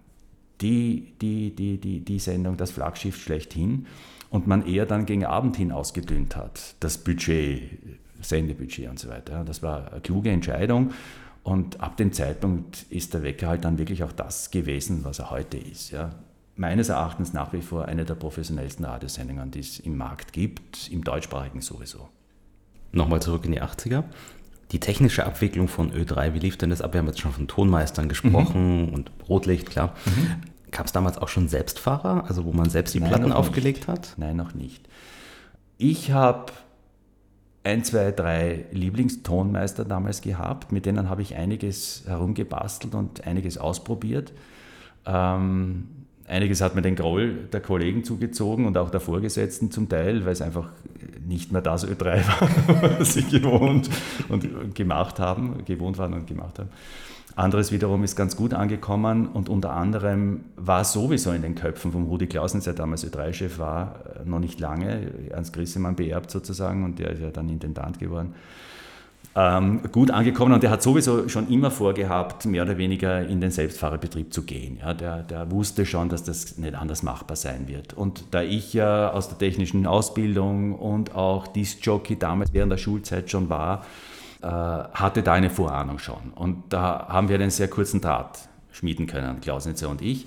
Die, die, die, die, die Sendung, das Flaggschiff schlechthin und man eher dann gegen Abend hin ausgedünnt hat, das Budget, Sendebudget und so weiter. Das war eine kluge Entscheidung und ab dem Zeitpunkt ist der Wecker halt dann wirklich auch das gewesen, was er heute ist. Ja. Meines Erachtens nach wie vor eine der professionellsten Radiosendungen, die es im Markt gibt, im deutschsprachigen sowieso. Nochmal zurück in die 80er. Die technische Abwicklung von Ö3, wie lief denn das ab? Wir haben jetzt schon von Tonmeistern gesprochen mhm. und Rotlicht, klar. Mhm. Gab es damals auch schon Selbstfahrer, also wo man selbst die Nein, Platten aufgelegt hat? Nein, noch nicht. Ich habe ein, zwei, drei Lieblingstonmeister damals gehabt, mit denen habe ich einiges herumgebastelt und einiges ausprobiert. Ähm, einiges hat mir den Groll der Kollegen zugezogen und auch der Vorgesetzten zum Teil, weil es einfach nicht mehr das Ö3 war, was sie gewohnt und gemacht haben, gewohnt waren und gemacht haben. Anderes wiederum ist ganz gut angekommen und unter anderem war sowieso in den Köpfen von Rudi Clausen, der damals Ö3-Chef war, noch nicht lange, Ernst Grissemann beerbt sozusagen und der ist ja dann Intendant geworden ähm, gut angekommen und der hat sowieso schon immer vorgehabt, mehr oder weniger in den Selbstfahrerbetrieb zu gehen. Ja, der, der wusste schon, dass das nicht anders machbar sein wird. Und da ich ja aus der technischen Ausbildung und auch Disc-Jockey damals während der Schulzeit schon war, äh, hatte da eine Vorahnung schon. Und da haben wir einen sehr kurzen Draht schmieden können, Klausnitzer und ich.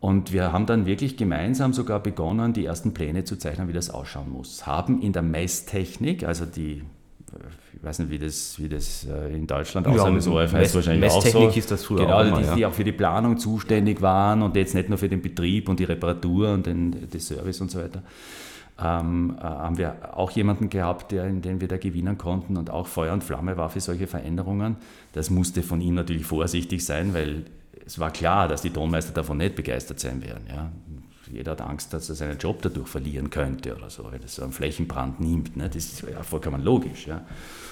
Und wir haben dann wirklich gemeinsam sogar begonnen, die ersten Pläne zu zeichnen, wie das ausschauen muss. Haben in der Messtechnik, also die ich weiß nicht, wie das, wie das äh, in Deutschland aussieht, ja, das ORF heißt wahrscheinlich auch so. ist das früher genau, auch immer, die, ja. die auch für die Planung zuständig waren und jetzt nicht nur für den Betrieb und die Reparatur und den, den Service und so weiter. Ähm, äh, haben wir auch jemanden gehabt, der, in den wir da gewinnen konnten und auch Feuer und Flamme war für solche Veränderungen. Das musste von ihm natürlich vorsichtig sein, weil es war klar, dass die Tonmeister davon nicht begeistert sein werden. Ja jeder hat Angst, dass er seinen Job dadurch verlieren könnte oder so, wenn es so einen Flächenbrand nimmt. Ne? Das ist ja vollkommen logisch. Ja?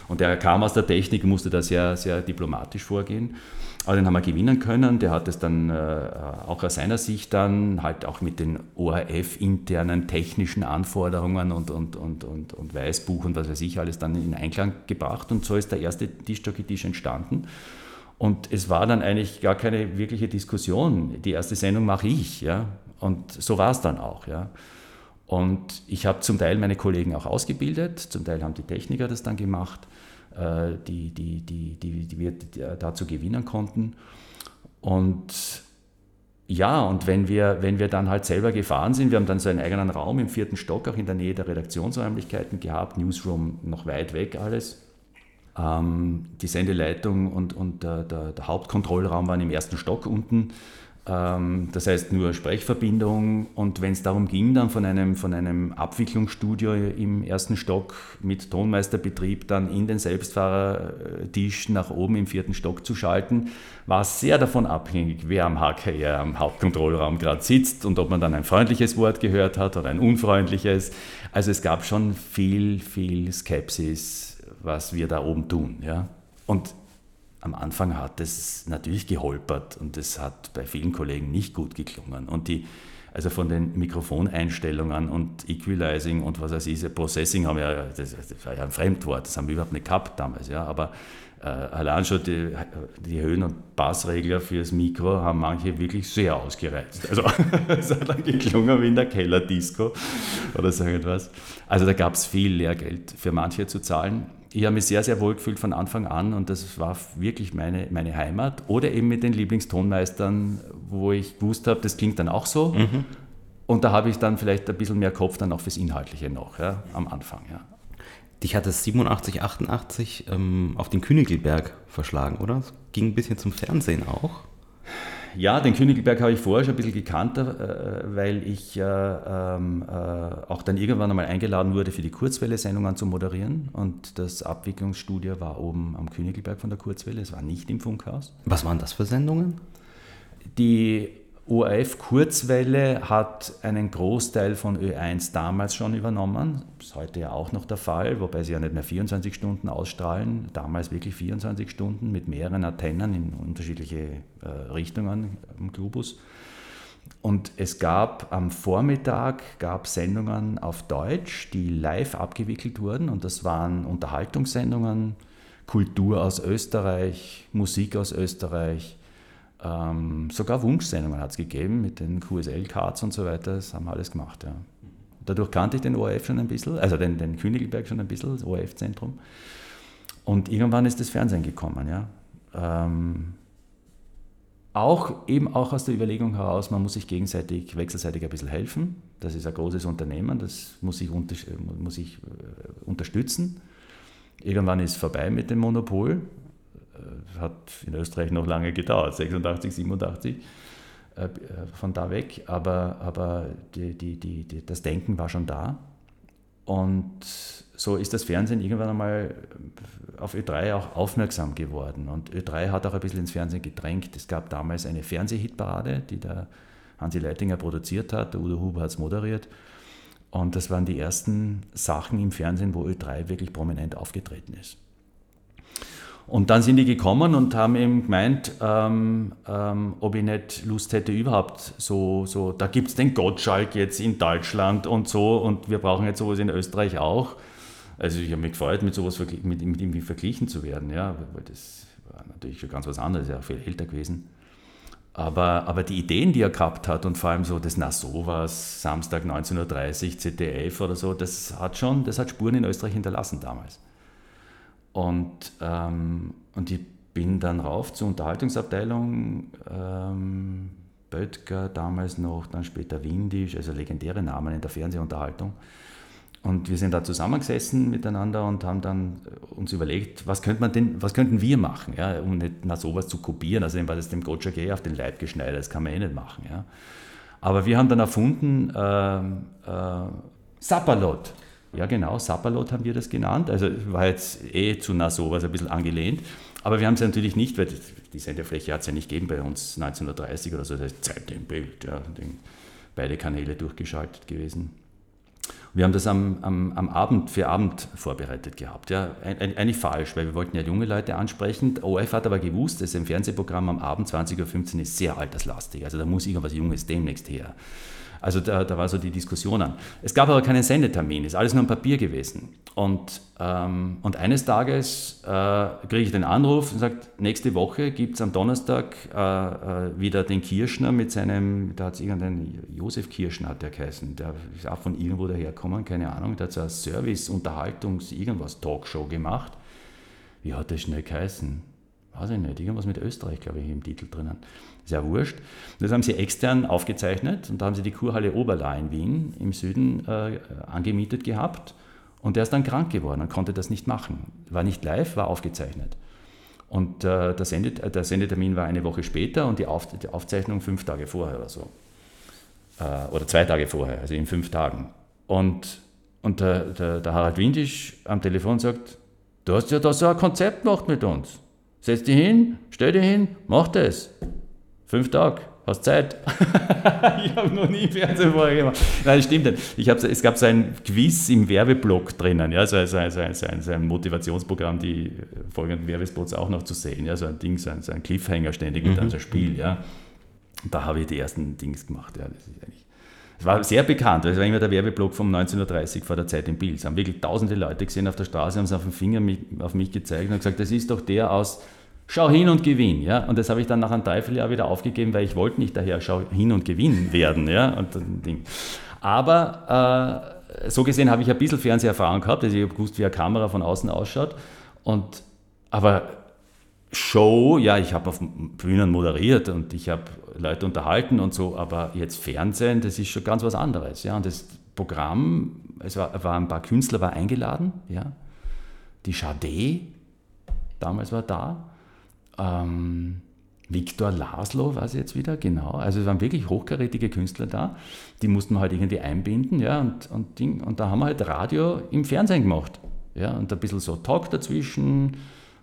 Und der kam aus der Technik, musste da sehr, sehr diplomatisch vorgehen. Aber den haben wir gewinnen können. Der hat es dann äh, auch aus seiner Sicht dann halt auch mit den ORF-internen technischen Anforderungen und, und, und, und, und Weißbuch und was weiß ich alles dann in Einklang gebracht. Und so ist der erste Tischjockey-Tisch entstanden. Und es war dann eigentlich gar keine wirkliche Diskussion. Die erste Sendung mache ich. Ja? Und so war es dann auch. Ja. Und ich habe zum Teil meine Kollegen auch ausgebildet, zum Teil haben die Techniker das dann gemacht, äh, die, die, die, die, die wir dazu gewinnen konnten. Und ja, und wenn wir, wenn wir dann halt selber gefahren sind, wir haben dann so einen eigenen Raum im vierten Stock, auch in der Nähe der Redaktionsräumlichkeiten gehabt, Newsroom noch weit weg alles. Ähm, die Sendeleitung und, und der, der, der Hauptkontrollraum waren im ersten Stock unten das heißt nur Sprechverbindung und wenn es darum ging, dann von einem, von einem Abwicklungsstudio im ersten Stock mit Tonmeisterbetrieb dann in den Selbstfahrertisch nach oben im vierten Stock zu schalten, war es sehr davon abhängig, wer am HKR, am Hauptkontrollraum gerade sitzt und ob man dann ein freundliches Wort gehört hat oder ein unfreundliches. Also es gab schon viel, viel Skepsis, was wir da oben tun. Ja? Und am Anfang hat es natürlich geholpert und es hat bei vielen Kollegen nicht gut geklungen. Und die, also von den Mikrofoneinstellungen und Equalizing und was weiß ich, Processing haben wir das, das, war ja ein Fremdwort, das haben wir überhaupt nicht gehabt damals, ja, aber äh, allein schon die, die Höhen- und Bassregler fürs Mikro haben manche wirklich sehr ausgereizt. Also es hat dann geklungen wie in der Kellerdisco oder so etwas. Also da gab es viel Lehrgeld für manche zu zahlen ich habe mich sehr, sehr wohl gefühlt von Anfang an und das war wirklich meine, meine Heimat. Oder eben mit den Lieblingstonmeistern, wo ich gewusst habe, das klingt dann auch so. Mhm. Und da habe ich dann vielleicht ein bisschen mehr Kopf dann auch fürs Inhaltliche noch, ja, am Anfang. Ja. Dich hat es 87, 88 ähm, auf den Königelberg verschlagen, oder? Das ging ein bisschen zum Fernsehen auch. Ja, den Königelberg habe ich vorher schon ein bisschen gekannt, äh, weil ich äh, ähm, äh, auch dann irgendwann einmal eingeladen wurde, für die Kurzwelle-Sendungen zu moderieren. Und das Abwicklungsstudio war oben am Königelberg von der Kurzwelle, es war nicht im Funkhaus. Was waren das für Sendungen? Die ORF Kurzwelle hat einen Großteil von Ö1 damals schon übernommen. Ist heute ja auch noch der Fall, wobei sie ja nicht mehr 24 Stunden ausstrahlen. Damals wirklich 24 Stunden mit mehreren Antennen in unterschiedliche äh, Richtungen am Globus. Und es gab am Vormittag gab Sendungen auf Deutsch, die live abgewickelt wurden. Und das waren Unterhaltungssendungen, Kultur aus Österreich, Musik aus Österreich, ähm, sogar Wunschsendungen hat es gegeben mit den QSL-Cards und so weiter. Das haben wir alles gemacht. Ja. Dadurch kannte ich den ORF schon ein bisschen, also den, den Königelberg schon ein bisschen, das ORF-Zentrum. Und irgendwann ist das Fernsehen gekommen. Ja. Ähm, auch eben auch aus der Überlegung heraus, man muss sich gegenseitig, wechselseitig ein bisschen helfen. Das ist ein großes Unternehmen, das muss ich, unter, muss ich äh, unterstützen. Irgendwann ist vorbei mit dem Monopol. Äh, hat in Österreich noch lange gedauert, 86, 87 äh, von da weg, aber, aber die, die, die, das Denken war schon da. Und so ist das Fernsehen irgendwann einmal auf Ö3 auch aufmerksam geworden. Und Ö3 hat auch ein bisschen ins Fernsehen gedrängt. Es gab damals eine Fernsehhitparade, die der Hansi Leitinger produziert hat, der Udo Huber hat es moderiert. Und das waren die ersten Sachen im Fernsehen, wo Ö3 wirklich prominent aufgetreten ist. Und dann sind die gekommen und haben eben gemeint, ähm, ähm, ob ich nicht Lust hätte, überhaupt so, so da gibt es den Gottschalk jetzt in Deutschland und so und wir brauchen jetzt sowas in Österreich auch. Also ich habe mich gefreut, mit sowas mit, mit ihm verglichen zu werden, ja, weil das war natürlich schon ganz was anderes, er ist ja viel älter gewesen. Aber, aber die Ideen, die er gehabt hat und vor allem so das Na sowas, Samstag 19.30 Uhr, ZDF oder so, das hat schon, das hat Spuren in Österreich hinterlassen damals. Und, ähm, und ich bin dann rauf zur Unterhaltungsabteilung, ähm, Böttger damals noch, dann später Windisch, also legendäre Namen in der Fernsehunterhaltung. Und wir sind da zusammengesessen miteinander und haben dann uns überlegt, was, könnte man denn, was könnten wir machen, ja, um nicht nach sowas zu kopieren. Also war das dem Gottschalk eh auf den Leib geschneidert, das kann man eh nicht machen. Ja. Aber wir haben dann erfunden äh, äh, Sapperlot. Ja genau, Sapperlot haben wir das genannt. Also war jetzt eh zu nah sowas ein bisschen angelehnt. Aber wir haben es natürlich nicht, weil die Sendefläche hat es ja nicht gegeben bei uns 1930 oder so, das ist Zeit im Bild, ja, beide Kanäle durchgeschaltet gewesen. Wir haben das am, am, am, Abend für Abend vorbereitet gehabt. Ja, eigentlich falsch, weil wir wollten ja junge Leute ansprechen. ORF hat aber gewusst, dass ein Fernsehprogramm am Abend 20.15 Uhr ist sehr alterslastig. Also da muss irgendwas Junges demnächst her. Also da, da war so die Diskussion an. Es gab aber keinen Sendetermin, ist alles nur ein Papier gewesen. Und, ähm, und eines Tages äh, kriege ich den Anruf und sagt, nächste Woche gibt es am Donnerstag äh, äh, wieder den Kirschner mit seinem, da hat es irgendein, Josef Kirschner hat der geheißen, der ist auch von irgendwo daherkommen, keine Ahnung, der hat so eine Service, Unterhaltungs-, irgendwas Talkshow gemacht. Wie hat das schnell geheißen? weiß ich nicht, irgendwas mit Österreich, glaube ich, im Titel drinnen. Sehr wurscht. Das haben sie extern aufgezeichnet und da haben sie die Kurhalle Oberla in Wien im Süden äh, angemietet gehabt und der ist dann krank geworden und konnte das nicht machen. War nicht live, war aufgezeichnet. Und äh, der, Sendet, äh, der, Sendetermin war eine Woche später und die, Auf, die, Aufzeichnung fünf Tage vorher oder so. Äh, oder zwei Tage vorher, also in fünf Tagen. Und, und der, der, der Harald Windisch am Telefon sagt, du hast ja da so ein Konzept gemacht mit uns. Setz dich hin, stell dich hin, mach das. Fünf Tage, hast Zeit. ich habe noch nie Fernsehen vorher gemacht. Nein, das stimmt nicht. Ich hab, es gab so ein Quiz im Werbeblock drinnen, ja, so, so, so, so, ein, so ein Motivationsprogramm, die folgenden Werbespots auch noch zu sehen. Ja, so ein Ding, so ein, so ein Cliffhanger ständig und dann mhm. so ein Spiel. Ja. Und da habe ich die ersten Dings gemacht. Ja, das ist eigentlich es war sehr bekannt, weil es war immer der Werbeblock vom 1930 vor der Zeit im Bild. Es haben wirklich tausende Leute gesehen auf der Straße, haben es auf den Finger auf mich gezeigt und gesagt, das ist doch der aus Schau hin und gewinn. Ja? Und das habe ich dann nach einem Dreivierteljahr wieder aufgegeben, weil ich wollte nicht daher Schau hin und gewinn werden. Ja? Und Ding. Aber äh, so gesehen habe ich ein bisschen Fernseherfahrung gehabt, also ich habe gewusst, wie eine Kamera von außen ausschaut. Und, aber Show, ja, ich habe auf Bühnen moderiert und ich habe Leute unterhalten und so, aber jetzt Fernsehen, das ist schon ganz was anderes. Ja. Und das Programm, es war, war ein paar Künstler war eingeladen, ja. Die Chade, damals war da. Ähm, Viktor Laszlo war es jetzt wieder, genau. Also es waren wirklich hochkarätige Künstler da, die mussten wir halt irgendwie einbinden, ja, und, und, Ding, und da haben wir halt Radio im Fernsehen gemacht. Ja, und ein bisschen so Talk dazwischen,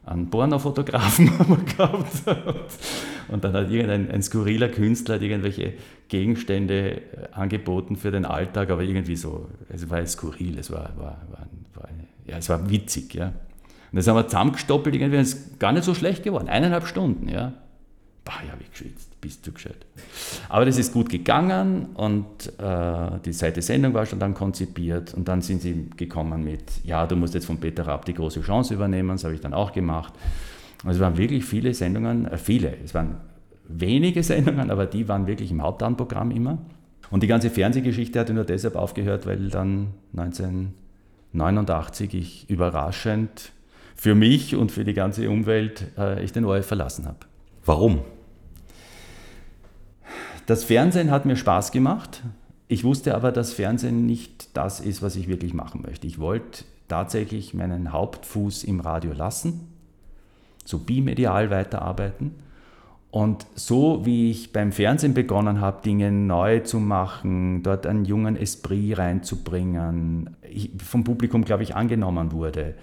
einen Pornofotografen haben wir gehabt. Und dann hat irgendein ein skurriler Künstler irgendwelche Gegenstände äh, angeboten für den Alltag, aber irgendwie so, es war skurril, es war, war, war, war ja, es war witzig. Ja. Und das haben wir zusammengestoppelt, irgendwie ist gar nicht so schlecht geworden. Eineinhalb Stunden, ja. Bah, ich habe geschwitzt, bist du gescheit. Aber das ist gut gegangen und äh, die zweite Sendung war schon dann konzipiert und dann sind sie gekommen mit, ja, du musst jetzt von Peter Raab die große Chance übernehmen, das habe ich dann auch gemacht. Also es waren wirklich viele Sendungen, äh, viele, es waren wenige Sendungen, aber die waren wirklich im Hauptabendprogramm immer. Und die ganze Fernsehgeschichte hatte nur deshalb aufgehört, weil dann 1989 ich überraschend für mich und für die ganze Umwelt äh, ich den ORF verlassen habe. Warum? Das Fernsehen hat mir Spaß gemacht. Ich wusste aber, dass Fernsehen nicht das ist, was ich wirklich machen möchte. Ich wollte tatsächlich meinen Hauptfuß im Radio lassen, so bimedial weiterarbeiten. Und so wie ich beim Fernsehen begonnen habe, Dinge neu zu machen, dort einen jungen Esprit reinzubringen, vom Publikum, glaube ich, angenommen wurde,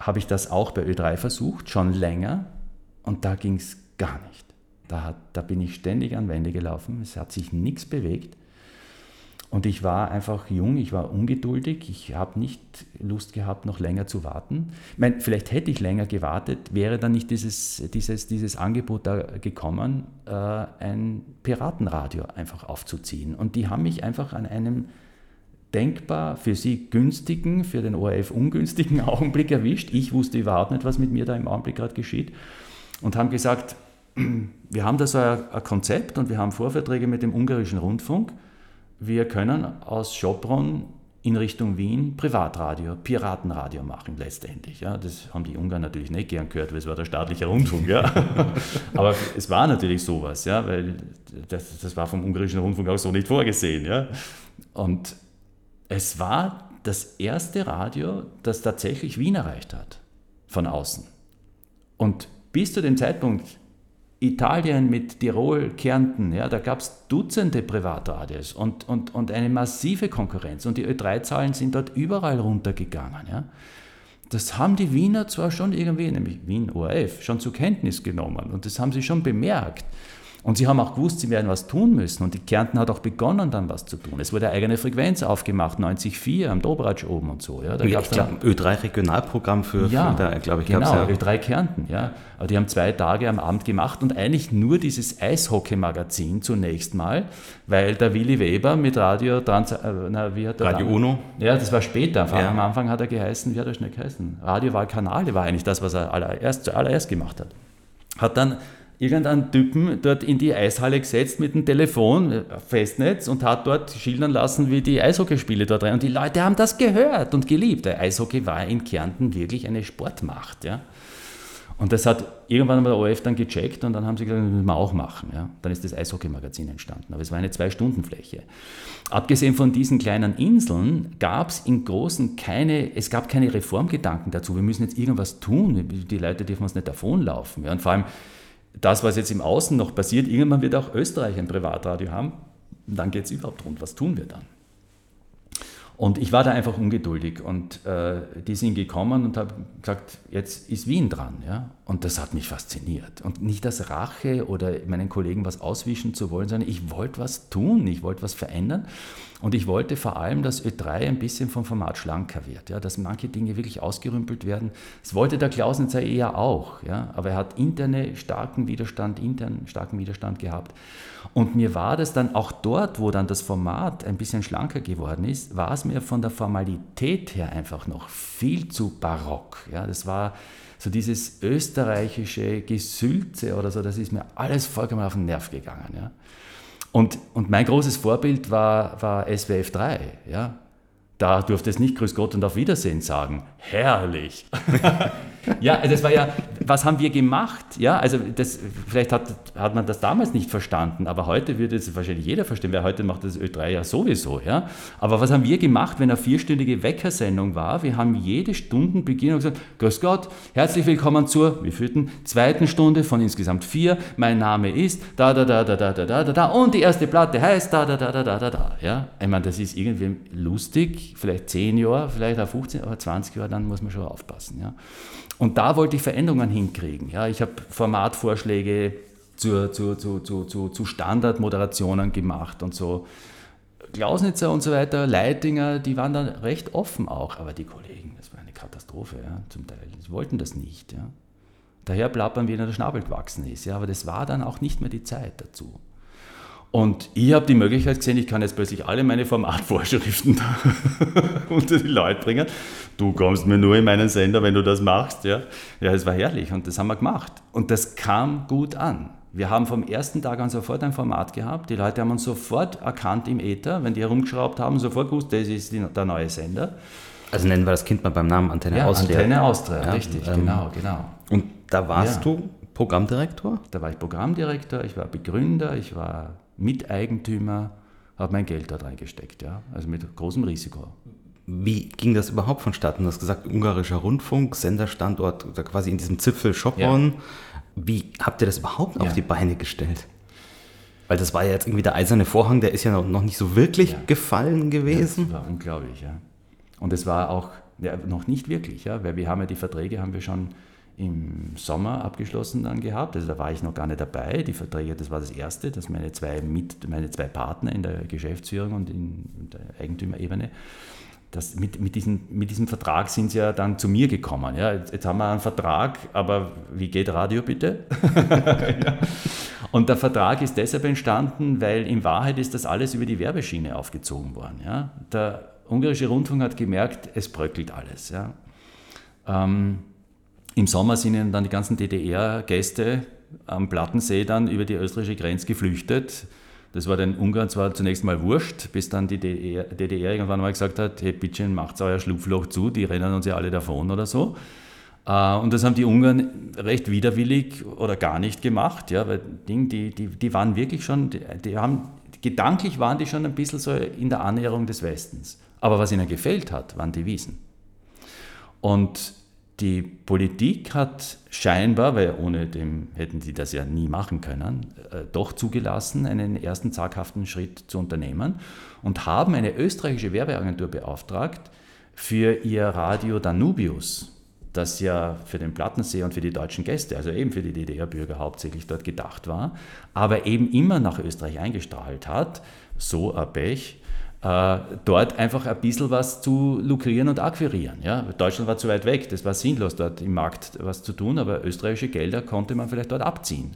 habe ich das auch bei Ö3 versucht, schon länger. Und da ging es gar nicht. Da, hat, da bin ich ständig an Wände gelaufen, es hat sich nichts bewegt. Und ich war einfach jung, ich war ungeduldig, ich habe nicht Lust gehabt, noch länger zu warten. Ich meine, vielleicht hätte ich länger gewartet, wäre dann nicht dieses, dieses, dieses Angebot da gekommen, äh, ein Piratenradio einfach aufzuziehen. Und die haben mich einfach an einem denkbar für sie günstigen, für den ORF ungünstigen Augenblick erwischt. Ich wusste überhaupt nicht, was mit mir da im Augenblick gerade geschieht. Und haben gesagt, wir haben da so ein, ein Konzept und wir haben Vorverträge mit dem ungarischen Rundfunk wir können aus Schopron in Richtung Wien Privatradio, Piratenradio machen letztendlich. Ja. Das haben die Ungarn natürlich nicht gern gehört, weil es war der staatliche Rundfunk. Ja. Aber es war natürlich sowas, ja, weil das, das war vom ungarischen Rundfunk auch so nicht vorgesehen. Ja. Und es war das erste Radio, das tatsächlich Wien erreicht hat, von außen. Und bis zu dem Zeitpunkt Italien mit Tirol, Kärnten, ja, da gab es Dutzende Privatradios und, und, und eine massive Konkurrenz. Und die Ö3-Zahlen sind dort überall runtergegangen. Ja. Das haben die Wiener zwar schon irgendwie, nämlich Wien ORF, schon zur Kenntnis genommen und das haben sie schon bemerkt. Und sie haben auch gewusst, sie werden was tun müssen. Und die Kärnten hat auch begonnen, dann was zu tun. Es wurde eine eigene Frequenz aufgemacht, 90.4 am Dobratsch oben und so. Ja, da ja, gab's dann, Ö3 Regionalprogramm für, ja, für da, glaube ich, genau, ja. Ö3 Kärnten. Ja. Aber die haben zwei Tage am Abend gemacht und eigentlich nur dieses Eishockey-Magazin zunächst mal, weil der Willi Weber mit Radio Trans, äh, na, wie hat Radio dann, Uno? Ja, das war später. Ja. Am Anfang hat er geheißen, wie hat er schnell geheißen? Radio Wahlkanale war eigentlich das, was er allererst, zuallererst gemacht hat. Hat dann irgendeinen Typen dort in die Eishalle gesetzt mit dem Telefon, äh, Festnetz, und hat dort schildern lassen, wie die Eishockeyspiele dort rein. Und die Leute haben das gehört und geliebt. Der Eishockey war in Kärnten wirklich eine Sportmacht. Ja? Und das hat irgendwann einmal der ORF dann gecheckt und dann haben sie gesagt, das müssen wir auch machen. Ja? Dann ist das Eishockey-Magazin entstanden. Aber es war eine Zwei-Stunden-Fläche. Abgesehen von diesen kleinen Inseln gab es in Großen keine, es gab keine Reformgedanken dazu. Wir müssen jetzt irgendwas tun. Die Leute dürfen uns nicht davonlaufen. Ja? Und vor allem, das, was jetzt im Außen noch passiert, irgendwann wird auch Österreich ein Privatradio haben. Und dann geht es überhaupt rund. Was tun wir dann? Und ich war da einfach ungeduldig und äh, die sind gekommen und haben gesagt, jetzt ist Wien dran. Ja? Und das hat mich fasziniert. Und nicht als Rache oder meinen Kollegen was auswischen zu wollen, sondern ich wollte was tun, ich wollte was verändern. Und ich wollte vor allem, dass Ö3 ein bisschen vom Format schlanker wird, ja, dass manche Dinge wirklich ausgerümpelt werden. Das wollte der Klausnitzer eher auch, ja, aber er hat interne starken Widerstand, intern starken Widerstand gehabt. Und mir war das dann auch dort, wo dann das Format ein bisschen schlanker geworden ist, war es mir von der Formalität her einfach noch viel zu barock. Ja, das war so dieses österreichische Gesülze oder so, das ist mir alles vollkommen auf den Nerv gegangen. Ja. Und, und mein großes Vorbild war, war SWF 3. Ja? Da durfte es nicht Grüß Gott und auf Wiedersehen sagen. Herrlich. ja, das war ja, was haben wir gemacht? Ja, also das, vielleicht hat, hat man das damals nicht verstanden, aber heute würde es wahrscheinlich jeder verstehen, weil heute macht das Ö3 ja sowieso. Ja? Aber was haben wir gemacht, wenn eine vierstündige Weckersendung war? Wir haben jede Stunde beginnen und gesagt, Grüß Gott, herzlich willkommen zur, wie führten, zweiten Stunde von insgesamt vier. Mein Name ist da, da, da, da, da, da, da, da, da und die erste Platte heißt da, da, da, da, da, da, da. Ja? Ich meine, das ist irgendwie lustig, vielleicht zehn Jahre, vielleicht auch 15, aber 20 Jahre, dann muss man schon aufpassen. Ja? Und da wollte ich Veränderungen hinkriegen. Ja, ich habe Formatvorschläge zu, zu, zu, zu, Standardmoderationen gemacht und so. Klausnitzer und so weiter, Leitinger, die waren dann recht offen auch, aber die Kollegen, das war eine Katastrophe, ja, zum Teil. Die wollten das nicht. Ja. Daher plappern, wie der Schnabel gewachsen ist. Ja, aber das war dann auch nicht mehr die Zeit dazu. Und ich habe die Möglichkeit gesehen, ich kann jetzt plötzlich alle meine Formatvorschriften unter die Leute bringen. Du kommst mir nur in meinen Sender, wenn du das machst. Ja, ja es war herrlich und das haben wir gemacht. Und das kam gut an. Wir haben vom ersten Tag an sofort ein Format gehabt. Die Leute haben uns sofort erkannt im Äther, wenn die herumgeschraubt haben, sofort gewusst, das ist die, der neue Sender. Also nennen wir das Kind mal beim Namen Antenne ja, Austria. Antenne Austria, ja, richtig, ähm, genau, genau. Und da warst ja. du Programmdirektor? Da war ich Programmdirektor, ich war Begründer, ich war Miteigentümer, habe mein Geld dort reingesteckt, ja, also mit großem Risiko. Wie ging das überhaupt vonstatten? Du hast gesagt, ungarischer Rundfunk, Senderstandort quasi in diesem Zipfel Schopron. Ja. Wie habt ihr das überhaupt ja. auf die Beine gestellt? Weil das war ja jetzt irgendwie der eiserne Vorhang, der ist ja noch, nicht so wirklich ja. gefallen gewesen. das war unglaublich, ja. Und es war auch noch nicht wirklich, ja, weil wir haben ja die Verträge haben wir schon im Sommer abgeschlossen dann gehabt. Also da war ich noch gar nicht dabei. Die Verträge, das war das erste, dass meine zwei, mit, meine zwei Partner in der Geschäftsführung und in der Eigentümerebene das, mit, mit, diesem, mit diesem Vertrag sind sie ja dann zu mir gekommen. Ja, jetzt, jetzt haben wir einen Vertrag, aber wie geht Radio bitte? ja. Und der Vertrag ist deshalb entstanden, weil in Wahrheit ist das alles über die Werbeschiene aufgezogen worden. Ja. Der ungarische Rundfunk hat gemerkt, es bröckelt alles. Ja. Ähm, Im Sommer sind ihnen dann die ganzen DDR-Gäste am Plattensee dann über die österreichische Grenze geflüchtet das war den Ungarn zwar zunächst mal wurscht, bis dann die DDR, DDR irgendwann mal gesagt hat, hey, bitte macht euer Schlupfloch zu, die rennen uns ja alle davon oder so. Äh, und das haben die Ungarn recht widerwillig oder gar nicht gemacht, ja, weil die, die, die waren wirklich schon, die, haben, gedanklich waren die schon ein bisschen so in der Annäherung des Westens. Aber was ihnen gefehlt hat, waren die Wiesen. Und die Politik hat scheinbar, weil ohne dem hätten sie das ja nie machen können, äh, doch zugelassen, einen ersten zaghaften Schritt zu unternehmen und haben eine österreichische Werbeagentur beauftragt für ihr Radio Danubius, das ja für den Plattensee und für die deutschen Gäste, also eben für die DDR-Bürger hauptsächlich dort gedacht war, aber eben immer nach Österreich eingestrahlt hat, so Pech, äh, dort einfach ein bisschen was zu lukrieren und akquirieren. Ja? Deutschland war zu weit weg, das war sinnlos, dort im Markt was zu tun, aber österreichische Gelder konnte man vielleicht dort abziehen.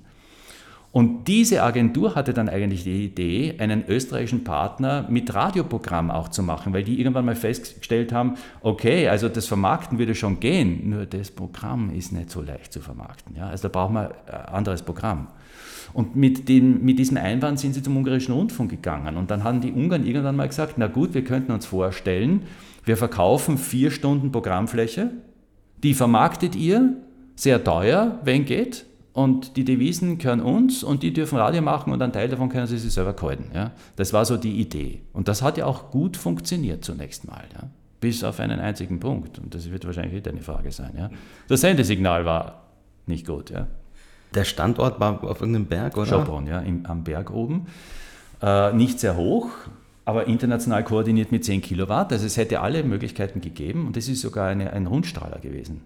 Und diese Agentur hatte dann eigentlich die Idee, einen österreichischen Partner mit Radioprogramm auch zu machen, weil die irgendwann mal festgestellt haben, okay, also das Vermarkten würde schon gehen, nur das Programm ist nicht so leicht zu vermarkten. Ja? Also da brauchen wir ein anderes Programm. Und mit, den, mit diesem Einwand sind sie zum ungarischen Rundfunk gegangen. Und dann haben die Ungarn irgendwann mal gesagt, na gut, wir könnten uns vorstellen, wir verkaufen vier Stunden Programmfläche, die vermarktet ihr sehr teuer, wenn geht, und die Devisen gehören uns und die dürfen Radio machen und einen Teil davon können sie sich selber kalten. Ja? Das war so die Idee. Und das hat ja auch gut funktioniert zunächst mal. Ja? Bis auf einen einzigen Punkt. Und das wird wahrscheinlich wieder eine Frage sein. Ja? Das Sendesignal war nicht gut. Ja? Der Standort war auf irgendeinem Berg, oder? Schaubrunn, ja, im, am Berg oben. Äh, nicht sehr hoch, aber international koordiniert mit 10 Kilowatt. Also es hätte alle Möglichkeiten gegeben und es ist sogar eine, ein Rundstrahler gewesen.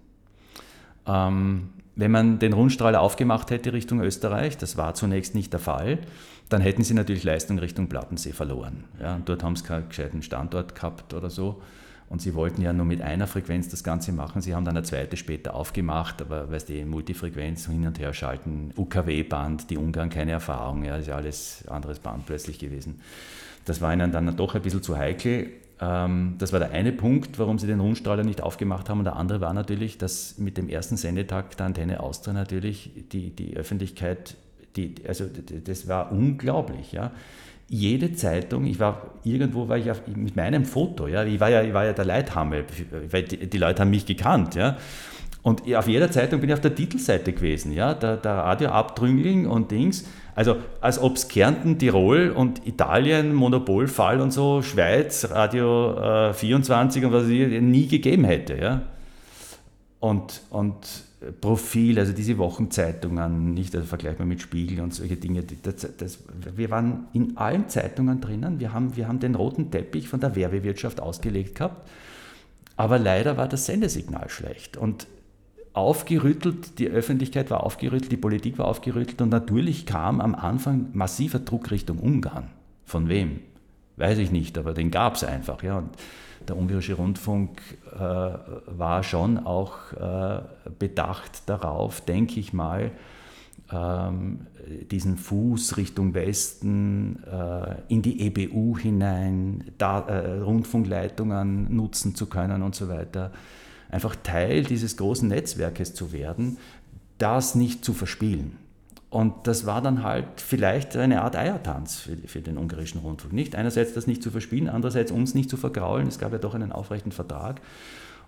Ähm, wenn man den Rundstrahler aufgemacht hätte Richtung Österreich, das war zunächst nicht der Fall, dann hätten sie natürlich Leistung Richtung Plattensee verloren. Ja, und dort haben sie keinen gescheiten Standort gehabt oder so. Und sie wollten ja nur mit einer Frequenz das Ganze machen. Sie haben dann eine zweite später aufgemacht, aber weißt du, Multifrequenz hin und her schalten, UKW-Band, die Ungarn keine Erfahrung, ja, das ist ja alles anderes Band plötzlich gewesen. Das war ihnen dann doch ein bisschen zu heikel. Ähm, das war der eine Punkt, warum sie den Rundstrahler nicht aufgemacht haben. Und der andere war natürlich, dass mit dem ersten Sendetag der Antenne Austria natürlich die, die Öffentlichkeit, die, also das war unglaublich. Ja jede Zeitung, ich war irgendwo, war ich auf, mit meinem Foto, ja, ich war ja, ich war ja der Leithammel, weil die, die, Leute haben mich gekannt, ja. Und auf jeder Zeitung bin ich auf der Titelseite gewesen, ja, der, der Radioabtrüngling und Dings. Also als ob es Kärnten, Tirol und Italien, Monopolfall und so, Schweiz, Radio äh, 24 und was ich nie gegeben hätte, ja. Und, und Profil, also diese Wochenzeitungen, nicht also vergleichbar mit Spiegel und solche Dinge. Das, das, wir waren in allen Zeitungen drinnen, wir haben, wir haben den roten Teppich von der Werbewirtschaft ausgelegt gehabt, aber leider war das Sendesignal schlecht. Und aufgerüttelt, die Öffentlichkeit war aufgerüttelt, die Politik war aufgerüttelt und natürlich kam am Anfang massiver Druck Richtung Ungarn. Von wem? Weiß ich nicht, aber den gab es einfach. Ja. Und der ungarische Rundfunk äh, war schon auch äh, bedacht darauf, denke ich mal, ähm, diesen Fuß Richtung Westen äh, in die EBU hinein, da, äh, Rundfunkleitungen nutzen zu können und so weiter. Einfach Teil dieses großen Netzwerkes zu werden, das nicht zu verspielen. Und das war dann halt vielleicht eine Art Eiertanz für, für, den ungarischen Rundfunk. Nicht einerseits das nicht zu verspielen, andererseits uns nicht zu vergraulen. Es gab ja doch einen aufrechten Vertrag.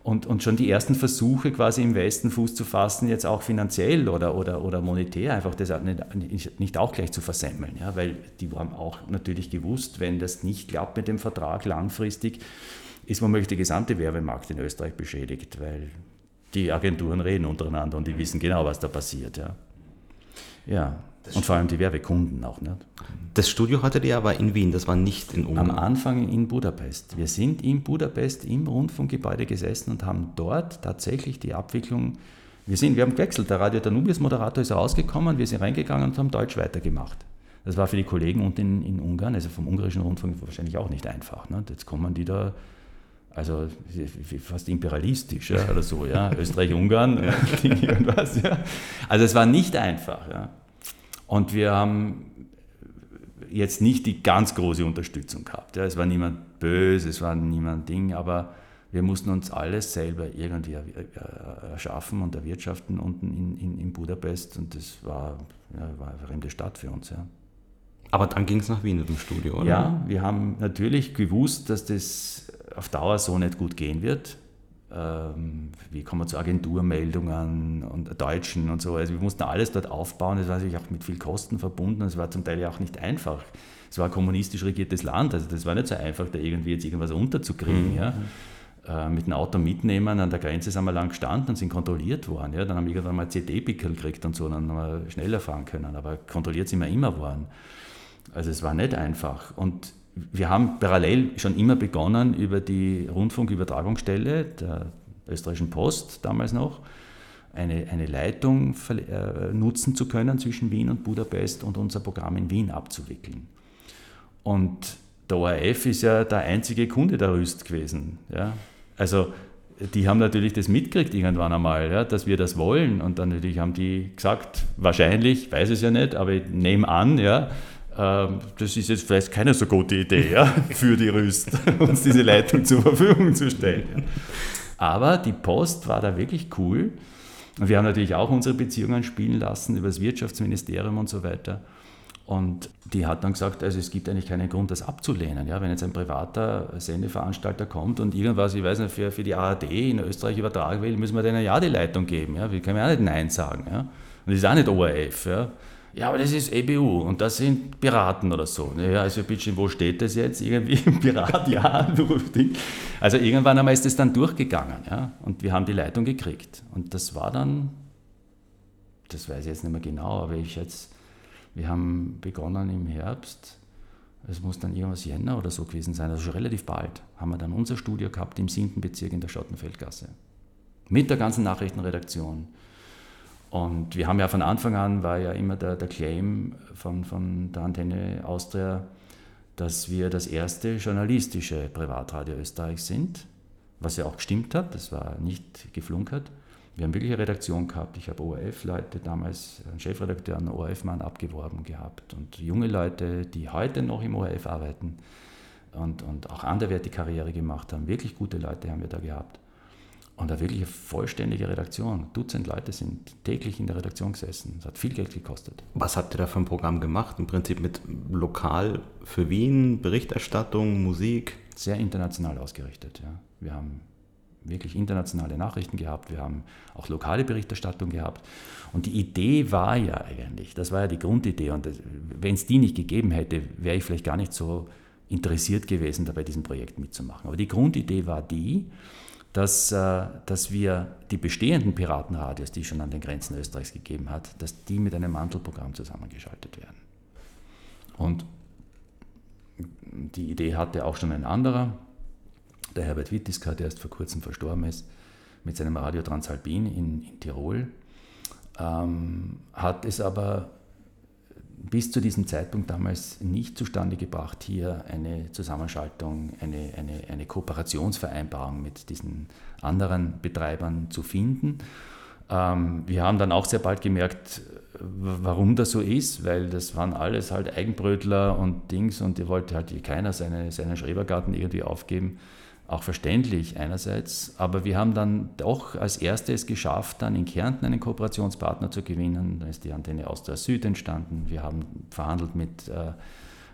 Und, und schon die ersten Versuche quasi im Westen Fuß zu fassen, jetzt auch finanziell oder, oder, oder monetär, einfach das nicht, nicht auch gleich zu versemmeln. Ja? Weil die haben auch natürlich gewusst, wenn das nicht klappt mit dem Vertrag langfristig, ist womöglich der gesamte Werbemarkt in Österreich beschädigt, weil die Agenturen reden untereinander und die wissen genau, was da passiert. Ja. Ja, das und vor allem die Werbekunden auch. Nicht? Das Studio hattet ihr aber in Wien, das war nicht in Ungarn. Am Anfang in Budapest. Wir sind in Budapest im Rundfunkgebäude gesessen und haben dort tatsächlich die Abwicklung Wir, sind, wir haben gewechselt. Der Radio Danubius-Moderator ist rausgekommen, wir sind reingegangen und haben Deutsch weitergemacht. Das war für die Kollegen unten in, in Ungarn, also vom ungarischen Rundfunk, wahrscheinlich auch nicht einfach. Ne? Jetzt kommen die da, also fast imperialistisch ja, oder so, ja? Österreich-Ungarn, ja, irgendwas. Ja? Also es war nicht einfach. Ja? Und wir haben jetzt nicht die ganz große Unterstützung gehabt. Ja? Es war niemand böse, es war niemand Ding, aber wir mussten uns alles selber irgendwie erschaffen und erwirtschaften unten in, in, in Budapest und das war, ja, war eine fremde Stadt für uns. Ja. Aber dann ging es nach Wien mit dem Studio, oder? Ja, wir haben natürlich gewusst, dass das auf Dauer so nicht gut gehen wird. Ähm, wie kommen wir zu Agenturmeldungen und Deutschen und so. Also wir mussten alles dort aufbauen. Das war natürlich auch mit viel Kosten verbunden. Es war zum Teil ja auch nicht einfach. Es war ein kommunistisch regiertes Land. Also das war nicht so einfach, da irgendwie jetzt irgendwas unterzukriegen. Mhm. Ja. Äh, mit dem Auto mitnehmen. An der Grenze sind wir lang gestanden und sind kontrolliert worden. Ja. Dann haben wir irgendwann mal CD-Pickel gekriegt und so, dann haben wir schneller fahren können. Aber kontrolliert sind wir immer worden. Also es war nicht einfach. Und wir haben parallel schon immer begonnen, über die Rundfunkübertragungsstelle der österreichischen Post damals noch, eine, eine Leitung äh, nutzen zu können zwischen Wien und Budapest und unser Programm in Wien abzuwickeln. Und der ORF ist ja der einzige Kunde der Rüst gewesen. Ja? Also die haben natürlich das mitgekriegt irgendwann einmal, ja, dass wir das wollen. Und dann natürlich haben die gesagt, wahrscheinlich, weiß es ja nicht, aber ich nehme an, ja, das ist jetzt vielleicht keine so gute Idee ja, für die Rüst, uns diese Leitung zur Verfügung zu stellen. Aber die Post war da wirklich cool. Und wir haben natürlich auch unsere Beziehungen spielen lassen über das Wirtschaftsministerium und so weiter. Und die hat dann gesagt, also es gibt eigentlich keinen Grund, das abzulehnen. Ja, wenn jetzt ein privater Sendeveranstalter kommt und irgendwas, ich weiß nicht, für, für die ARD in Österreich übertragen will, müssen wir denen ja die Leitung geben. Ja? Wir können ja auch nicht Nein sagen. Ja? Und das ist auch nicht ORF. Ja? Ja, aber das ist EBU und das sind Piraten oder so. Ja, also bitte, wo steht das jetzt? Irgendwie im Pirat, ja. Also irgendwann einmal ist das dann durchgegangen, ja. Und wir haben die Leitung gekriegt. Und das war dann, das weiß ich jetzt nicht mehr genau, aber ich jetzt, wir haben begonnen im Herbst, es muss dann irgendwas Jänner oder so gewesen sein, also schon relativ bald, haben wir dann unser Studio gehabt im 7. Bezirk in der Schottenfeldgasse. Mit der ganzen Nachrichtenredaktion und wir haben ja von Anfang an, war ja immer der, der Claim von, von der Antenne Austria, dass wir das erste journalistische Privatradio Österreich sind, was ja auch gestimmt hat, das war nicht geflunkert. Wir haben wirklich eine Redaktion gehabt. Ich habe ORF-Leute damals, einen Chefredakteur, einen ORF-Mann abgeworben gehabt und junge Leute, die heute noch im ORF arbeiten und, und auch anderweitig Karriere gemacht haben. Wirklich gute Leute haben wir da gehabt. Und eine wirkliche vollständige Redaktion. Dutzend Leute sind täglich in der Redaktion gesessen. Das hat viel Geld gekostet. Was habt ihr da für ein Programm gemacht? Im Prinzip mit lokal für Wien, Berichterstattung, Musik? Sehr international ausgerichtet. Ja. Wir haben wirklich internationale Nachrichten gehabt, wir haben auch lokale Berichterstattung gehabt. Und die Idee war ja eigentlich, das war ja die Grundidee. Und wenn es die nicht gegeben hätte, wäre ich vielleicht gar nicht so interessiert gewesen, da bei diesem Projekt mitzumachen. Aber die Grundidee war die, dass, äh, dass wir die bestehenden Piratenradios, die es schon an den Grenzen Österreichs gegeben hat, dass die mit einem Mantelprogramm zusammengeschaltet werden. Und die Idee hatte auch schon ein anderer, der Herbert Wittiska, der erst vor kurzem verstorben ist, mit seinem Radio Transalpin in, in Tirol, ähm, hat es aber bis zu diesem Zeitpunkt damals nicht zustande gebracht, hier eine Zusammenschaltung, eine, eine, eine Kooperationsvereinbarung mit diesen anderen Betreibern zu finden. Ähm, wir haben dann auch sehr bald gemerkt, warum das so ist, weil das waren alles halt Eigenbrötler und Dings und ihr wollte halt keiner seine, seinen Schrebergarten irgendwie aufgeben auch verständlich einerseits, aber wir haben dann doch als erstes geschafft, dann in Kärnten einen Kooperationspartner zu gewinnen. Da ist die Antenne Austria Süd entstanden. Wir haben verhandelt mit, äh,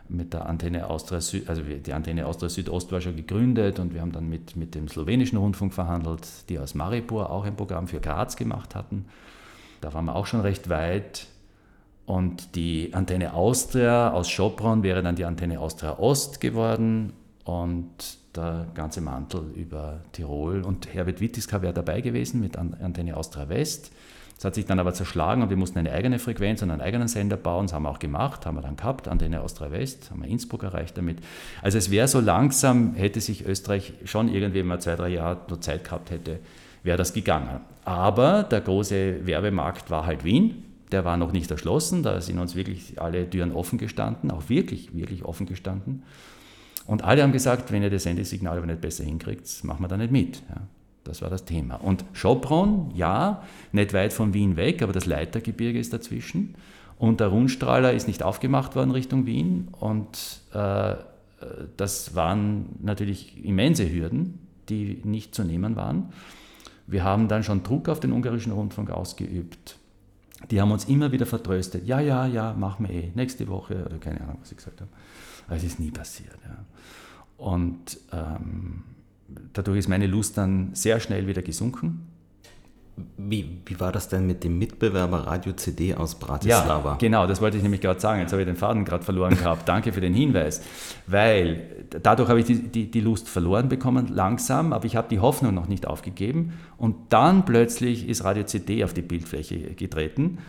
mit der Antenne Austria Süd, also die Antenne Austria Südost war schon gegründet und wir haben dann mit, mit dem slowenischen Rundfunk verhandelt, die aus Maribor auch ein Programm für Graz gemacht hatten. Da waren wir auch schon recht weit. Und die Antenne Austria aus Schopron wäre dann die Antenne Austria Ost geworden. Und der ganze Mantel über Tirol. Und Herbert Wittiska wäre dabei gewesen mit Antenne Austria West. Das hat sich dann aber zerschlagen und wir mussten eine eigene Frequenz und einen eigenen Sender bauen. Das haben wir auch gemacht, haben wir dann gehabt, Antenne Austria West, haben wir Innsbruck erreicht damit. Also es wäre so langsam, hätte sich Österreich schon irgendwie, wenn man zwei, drei Jahre nur Zeit gehabt hätte, wäre das gegangen. Aber der große Werbemarkt war halt Wien. Der war noch nicht erschlossen. Da sind uns wirklich alle Türen offen gestanden, auch wirklich, wirklich offen gestanden. Und alle haben gesagt, wenn ihr das Sendesignal aber nicht besser hinkriegt, machen wir da nicht mit. Ja, das war das Thema. Und Schopron, ja, nicht weit von Wien weg, aber das Leitergebirge ist dazwischen. Und der Rundstrahler ist nicht aufgemacht worden Richtung Wien. Und äh, das waren natürlich immense Hürden, die nicht zu nehmen waren. Wir haben dann schon Druck auf den ungarischen Rundfunk ausgeübt. Die haben uns immer wieder vertröstet. Ja, ja, ja, machen wir eh. Nächste Woche oder keine Ahnung, was ich gesagt habe. Aber es ist nie passiert. Ja. Und ähm, dadurch ist meine Lust dann sehr schnell wieder gesunken. Wie, wie war das denn mit dem Mitbewerber Radio CD aus Bratislava? Ja, genau, das wollte ich nämlich gerade sagen. Jetzt habe ich den Faden gerade verloren gehabt. Danke für den Hinweis. Weil dadurch habe ich die, die, die Lust verloren bekommen, langsam, aber ich habe die Hoffnung noch nicht aufgegeben. Und dann plötzlich ist Radio CD auf die Bildfläche getreten.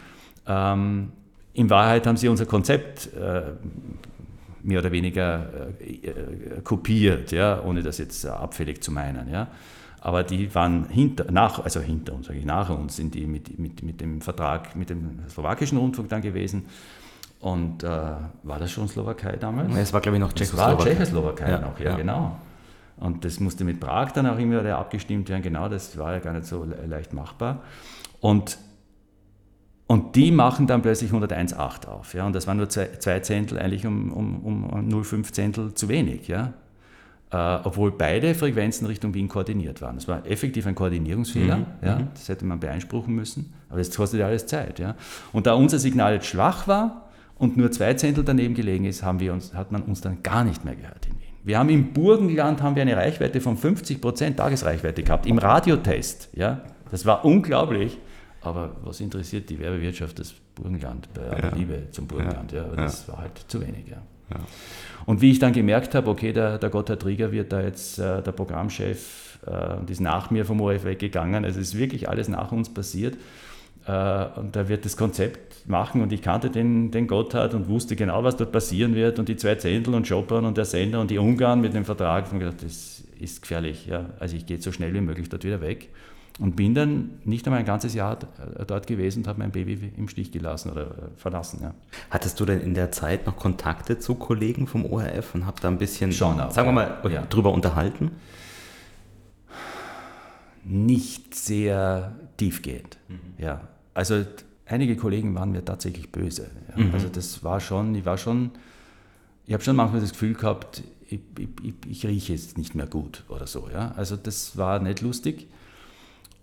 Ähm, in Wahrheit haben sie unser Konzept äh, mehr oder weniger äh, äh, kopiert, ja, ohne das jetzt abfällig zu meinen. Ja. Aber die waren hinter, nach, also hinter uns, sage ich, nach uns sind die mit, mit, mit dem Vertrag mit dem slowakischen Rundfunk dann gewesen. Und äh, war das schon Slowakei damals? Es war, glaube ich, noch Tschechoslowakei. Es war Tschechoslowakei ja, noch, ja, ja, genau. Und das musste mit Prag dann auch immer wieder abgestimmt werden, genau, das war ja gar nicht so leicht machbar. Und und die machen dann plötzlich 101,8 auf. Ja? Und das waren nur zwei, zwei Zehntel, eigentlich um, um, um 0,5 Zehntel zu wenig. Ja? Äh, obwohl beide Frequenzen Richtung Wien koordiniert waren. Das war effektiv ein Koordinierungsfehler. Mhm. Ja? Mhm. Das hätte man beeinspruchen müssen. Aber das kostet ja alles Zeit. Ja? Und da unser Signal jetzt schwach war und nur zwei Zehntel daneben gelegen ist, haben wir uns, hat man uns dann gar nicht mehr gehört in Wien. Wir haben im Burgenland haben wir eine Reichweite von 50 Prozent Tagesreichweite gehabt, im Radiotest. Ja? Das war unglaublich. Aber was interessiert die Werbewirtschaft das Burgenland bei aller ja. Liebe zum Burgenland? Ja, das war halt zu wenig. Ja. Und wie ich dann gemerkt habe, okay, der, der Gotthard Rieger wird da jetzt äh, der Programmchef äh, und ist nach mir vom ORF weggegangen. Also es ist wirklich alles nach uns passiert. Äh, und da wird das Konzept machen und ich kannte den, den Gotthard und wusste genau, was dort passieren wird und die zwei Zehntel und Chopin und der Sender und die Ungarn mit dem Vertrag. Und gedacht, das ist gefährlich. Ja. Also ich gehe so schnell wie möglich dort wieder weg. Und bin dann nicht einmal ein ganzes Jahr äh, dort gewesen und habe mein Baby im Stich gelassen oder äh, verlassen. Ja. Hattest du denn in der Zeit noch Kontakte zu Kollegen vom ORF und habt da ein bisschen, Schon auch, sagen wir mal, ja. drüber unterhalten? Nicht sehr tiefgehend. Mhm. Ja. Also einige Kollegen waren mir tatsächlich böse. Ja. Mhm. Also das war schon, ich war schon, ich habe schon manchmal das Gefühl gehabt, ich, ich, ich, rieche jetzt nicht mehr gut oder so. Ja. Also das war nicht lustig.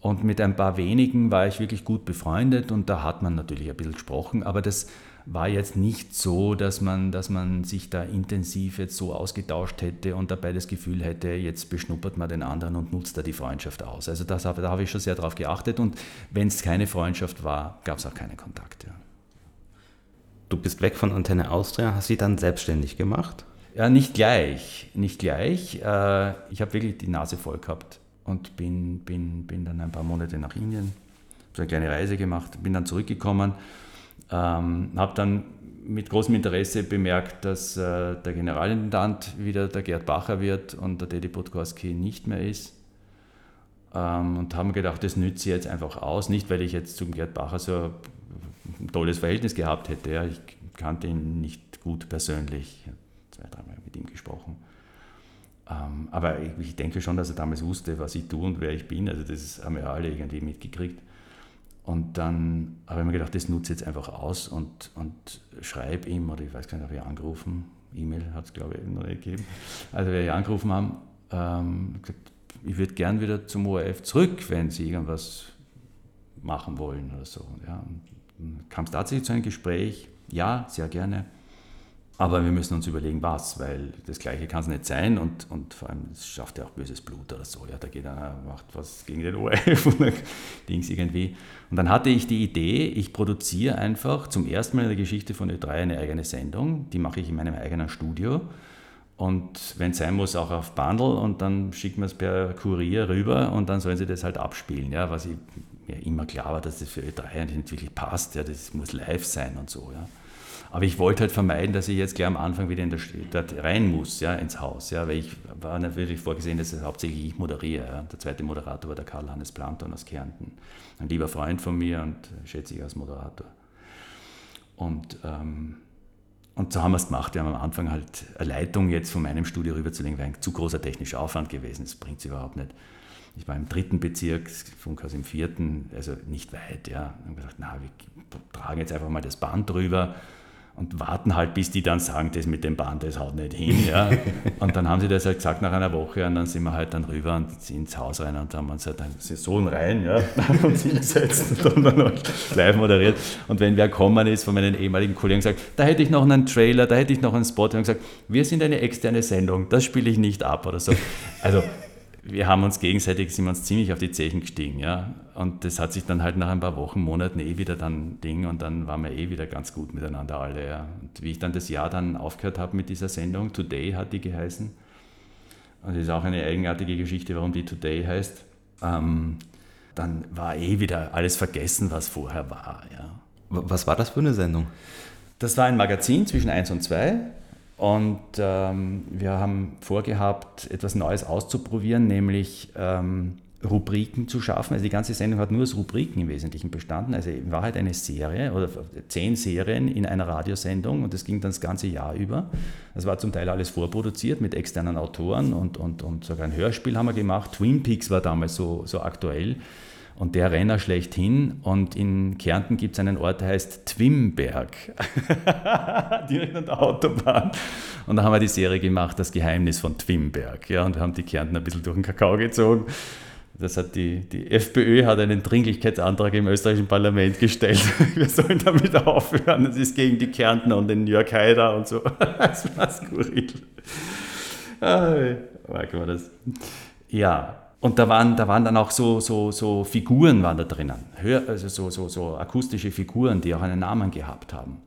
Und mit ein paar wenigen war ich wirklich gut befreundet und da hat man natürlich ein bisschen gesprochen, aber das war jetzt nicht so, dass man, dass man sich da intensiv jetzt so ausgetauscht hätte und dabei das Gefühl hätte, jetzt beschnuppert man den anderen und nutzt da die Freundschaft aus. Also das, da habe ich schon sehr darauf geachtet und wenn es keine Freundschaft war, gab es auch keine Kontakte. Du bist weg von Antenne Austria, hast sie dann selbstständig gemacht? Ja, nicht gleich, nicht gleich. Äh, ich habe wirklich die Nase voll gehabt und bin, bin, bin dann ein paar Monate nach Indien, so eine kleine Reise gemacht, bin dann zurückgekommen, ähm, habe dann mit großem Interesse bemerkt, dass äh, der Generalintendant wieder der Gerd Bacher wird und der Teddy Podgorski nicht mehr ist. Ähm, und haben gedacht, das nütze ich jetzt einfach aus. Nicht, weil ich jetzt zum Gerd Bacher so ein tolles Verhältnis gehabt hätte. Ja. Ich kannte ihn nicht gut persönlich. Ich habe zwei, dreimal mit ihm gesprochen. Ähm, aber ich, ich, denke schon, dass er damals wusste, was ich tue und wer ich bin. Also das haben wir alle irgendwie mitgekriegt. Und dann habe ich mir gedacht, das nutze ich jetzt einfach aus und, und schreibe ihm, oder ich weiß gar nicht, ob ich angerufen, E-Mail hat es glaube ich noch nicht gegeben, also wir angerufen haben, ähm, gesagt, ich würde gern wieder zum ORF zurück, wenn Sie irgendwas machen wollen oder so. Ja, kam es tatsächlich zu einem Gespräch, ja, sehr gerne. Aber wir müssen uns überlegen, was, weil das Gleiche kann es nicht sein und, und vor allem, es schafft ja auch böses Blut oder so. Ja, da geht einer, macht was gegen den ORF und dann Dings irgendwie. Und dann hatte ich die Idee, ich produziere einfach zum ersten Mal in der Geschichte von Ö3 eine eigene Sendung. Die mache ich in meinem eigenen Studio. Und wenn es sein muss, auch auf Bundle und dann schicken wir es per Kurier rüber und dann sollen sie das halt abspielen. Ja, was ich, mir immer klar war, dass das für Ö3 nicht wirklich passt. Ja, das muss live sein und so. Ja. Aber ich wollte halt vermeiden, dass ich jetzt gleich am Anfang wieder in der Stadt rein muss, ja, ins Haus. Ja, weil ich war natürlich vorgesehen, dass es hauptsächlich ich moderiere. Ja. Der zweite Moderator war der Karl-Hannes Planton aus Kärnten. Ein lieber Freund von mir und schätze ich als Moderator. Und, ähm, und so haben wir es gemacht. Wir haben am Anfang halt eine Leitung jetzt von meinem Studio rüberzulegen, wäre ein zu großer technischer Aufwand gewesen. Das bringt es überhaupt nicht. Ich war im dritten Bezirk, Funkhaus im vierten, also nicht weit. Ja. Und gedacht, na, wir tragen jetzt einfach mal das Band drüber und warten halt, bis die dann sagen, das mit dem Band, das haut nicht hin. Ja. Und dann haben sie das halt gesagt nach einer Woche und dann sind wir halt dann rüber und ins Haus rein und haben uns halt dann Saison rein ja, und hingesetzt und dann halt live moderiert. Und wenn wer kommen ist von meinen ehemaligen Kollegen gesagt, da hätte ich noch einen Trailer, da hätte ich noch einen Spot, und gesagt, wir sind eine externe Sendung, das spiele ich nicht ab oder so. Also wir haben uns gegenseitig, sind wir uns ziemlich auf die Zechen gestiegen, ja. Und das hat sich dann halt nach ein paar Wochen, Monaten eh wieder dann Ding und dann waren wir eh wieder ganz gut miteinander alle, ja. Und wie ich dann das Jahr dann aufgehört habe mit dieser Sendung, Today hat die geheißen. Und das ist auch eine eigenartige Geschichte, warum die Today heißt. Ähm, dann war eh wieder alles vergessen, was vorher war, ja. Was war das für eine Sendung? Das war ein Magazin zwischen 1 und 2 und ähm, wir haben vorgehabt, etwas Neues auszuprobieren, nämlich ähm, Rubriken zu schaffen. Also die ganze Sendung hat nur aus Rubriken im Wesentlichen bestanden. Also in Wahrheit eine Serie oder zehn Serien in einer Radiosendung und das ging dann das ganze Jahr über. Das war zum Teil alles vorproduziert mit externen Autoren und, und, und sogar ein Hörspiel haben wir gemacht. Twin Peaks war damals so, so aktuell und der Renner schlechthin. Und in Kärnten gibt es einen Ort, der heißt Twimberg, direkt an der Autobahn. Und da haben wir die Serie gemacht, Das Geheimnis von Twimberg. Ja, und wir haben die Kärnten ein bisschen durch den Kakao gezogen. Das hat die, die FPÖ hat einen Dringlichkeitsantrag im österreichischen Parlament gestellt. Wir sollen damit aufhören. Das ist gegen die Kärntner und den Jörg Haider und so. Das war skurril. Ah, mag das. Ja, und da waren, da waren dann auch so, so, so Figuren waren da drinnen, also so, so, so akustische Figuren, die auch einen Namen gehabt haben.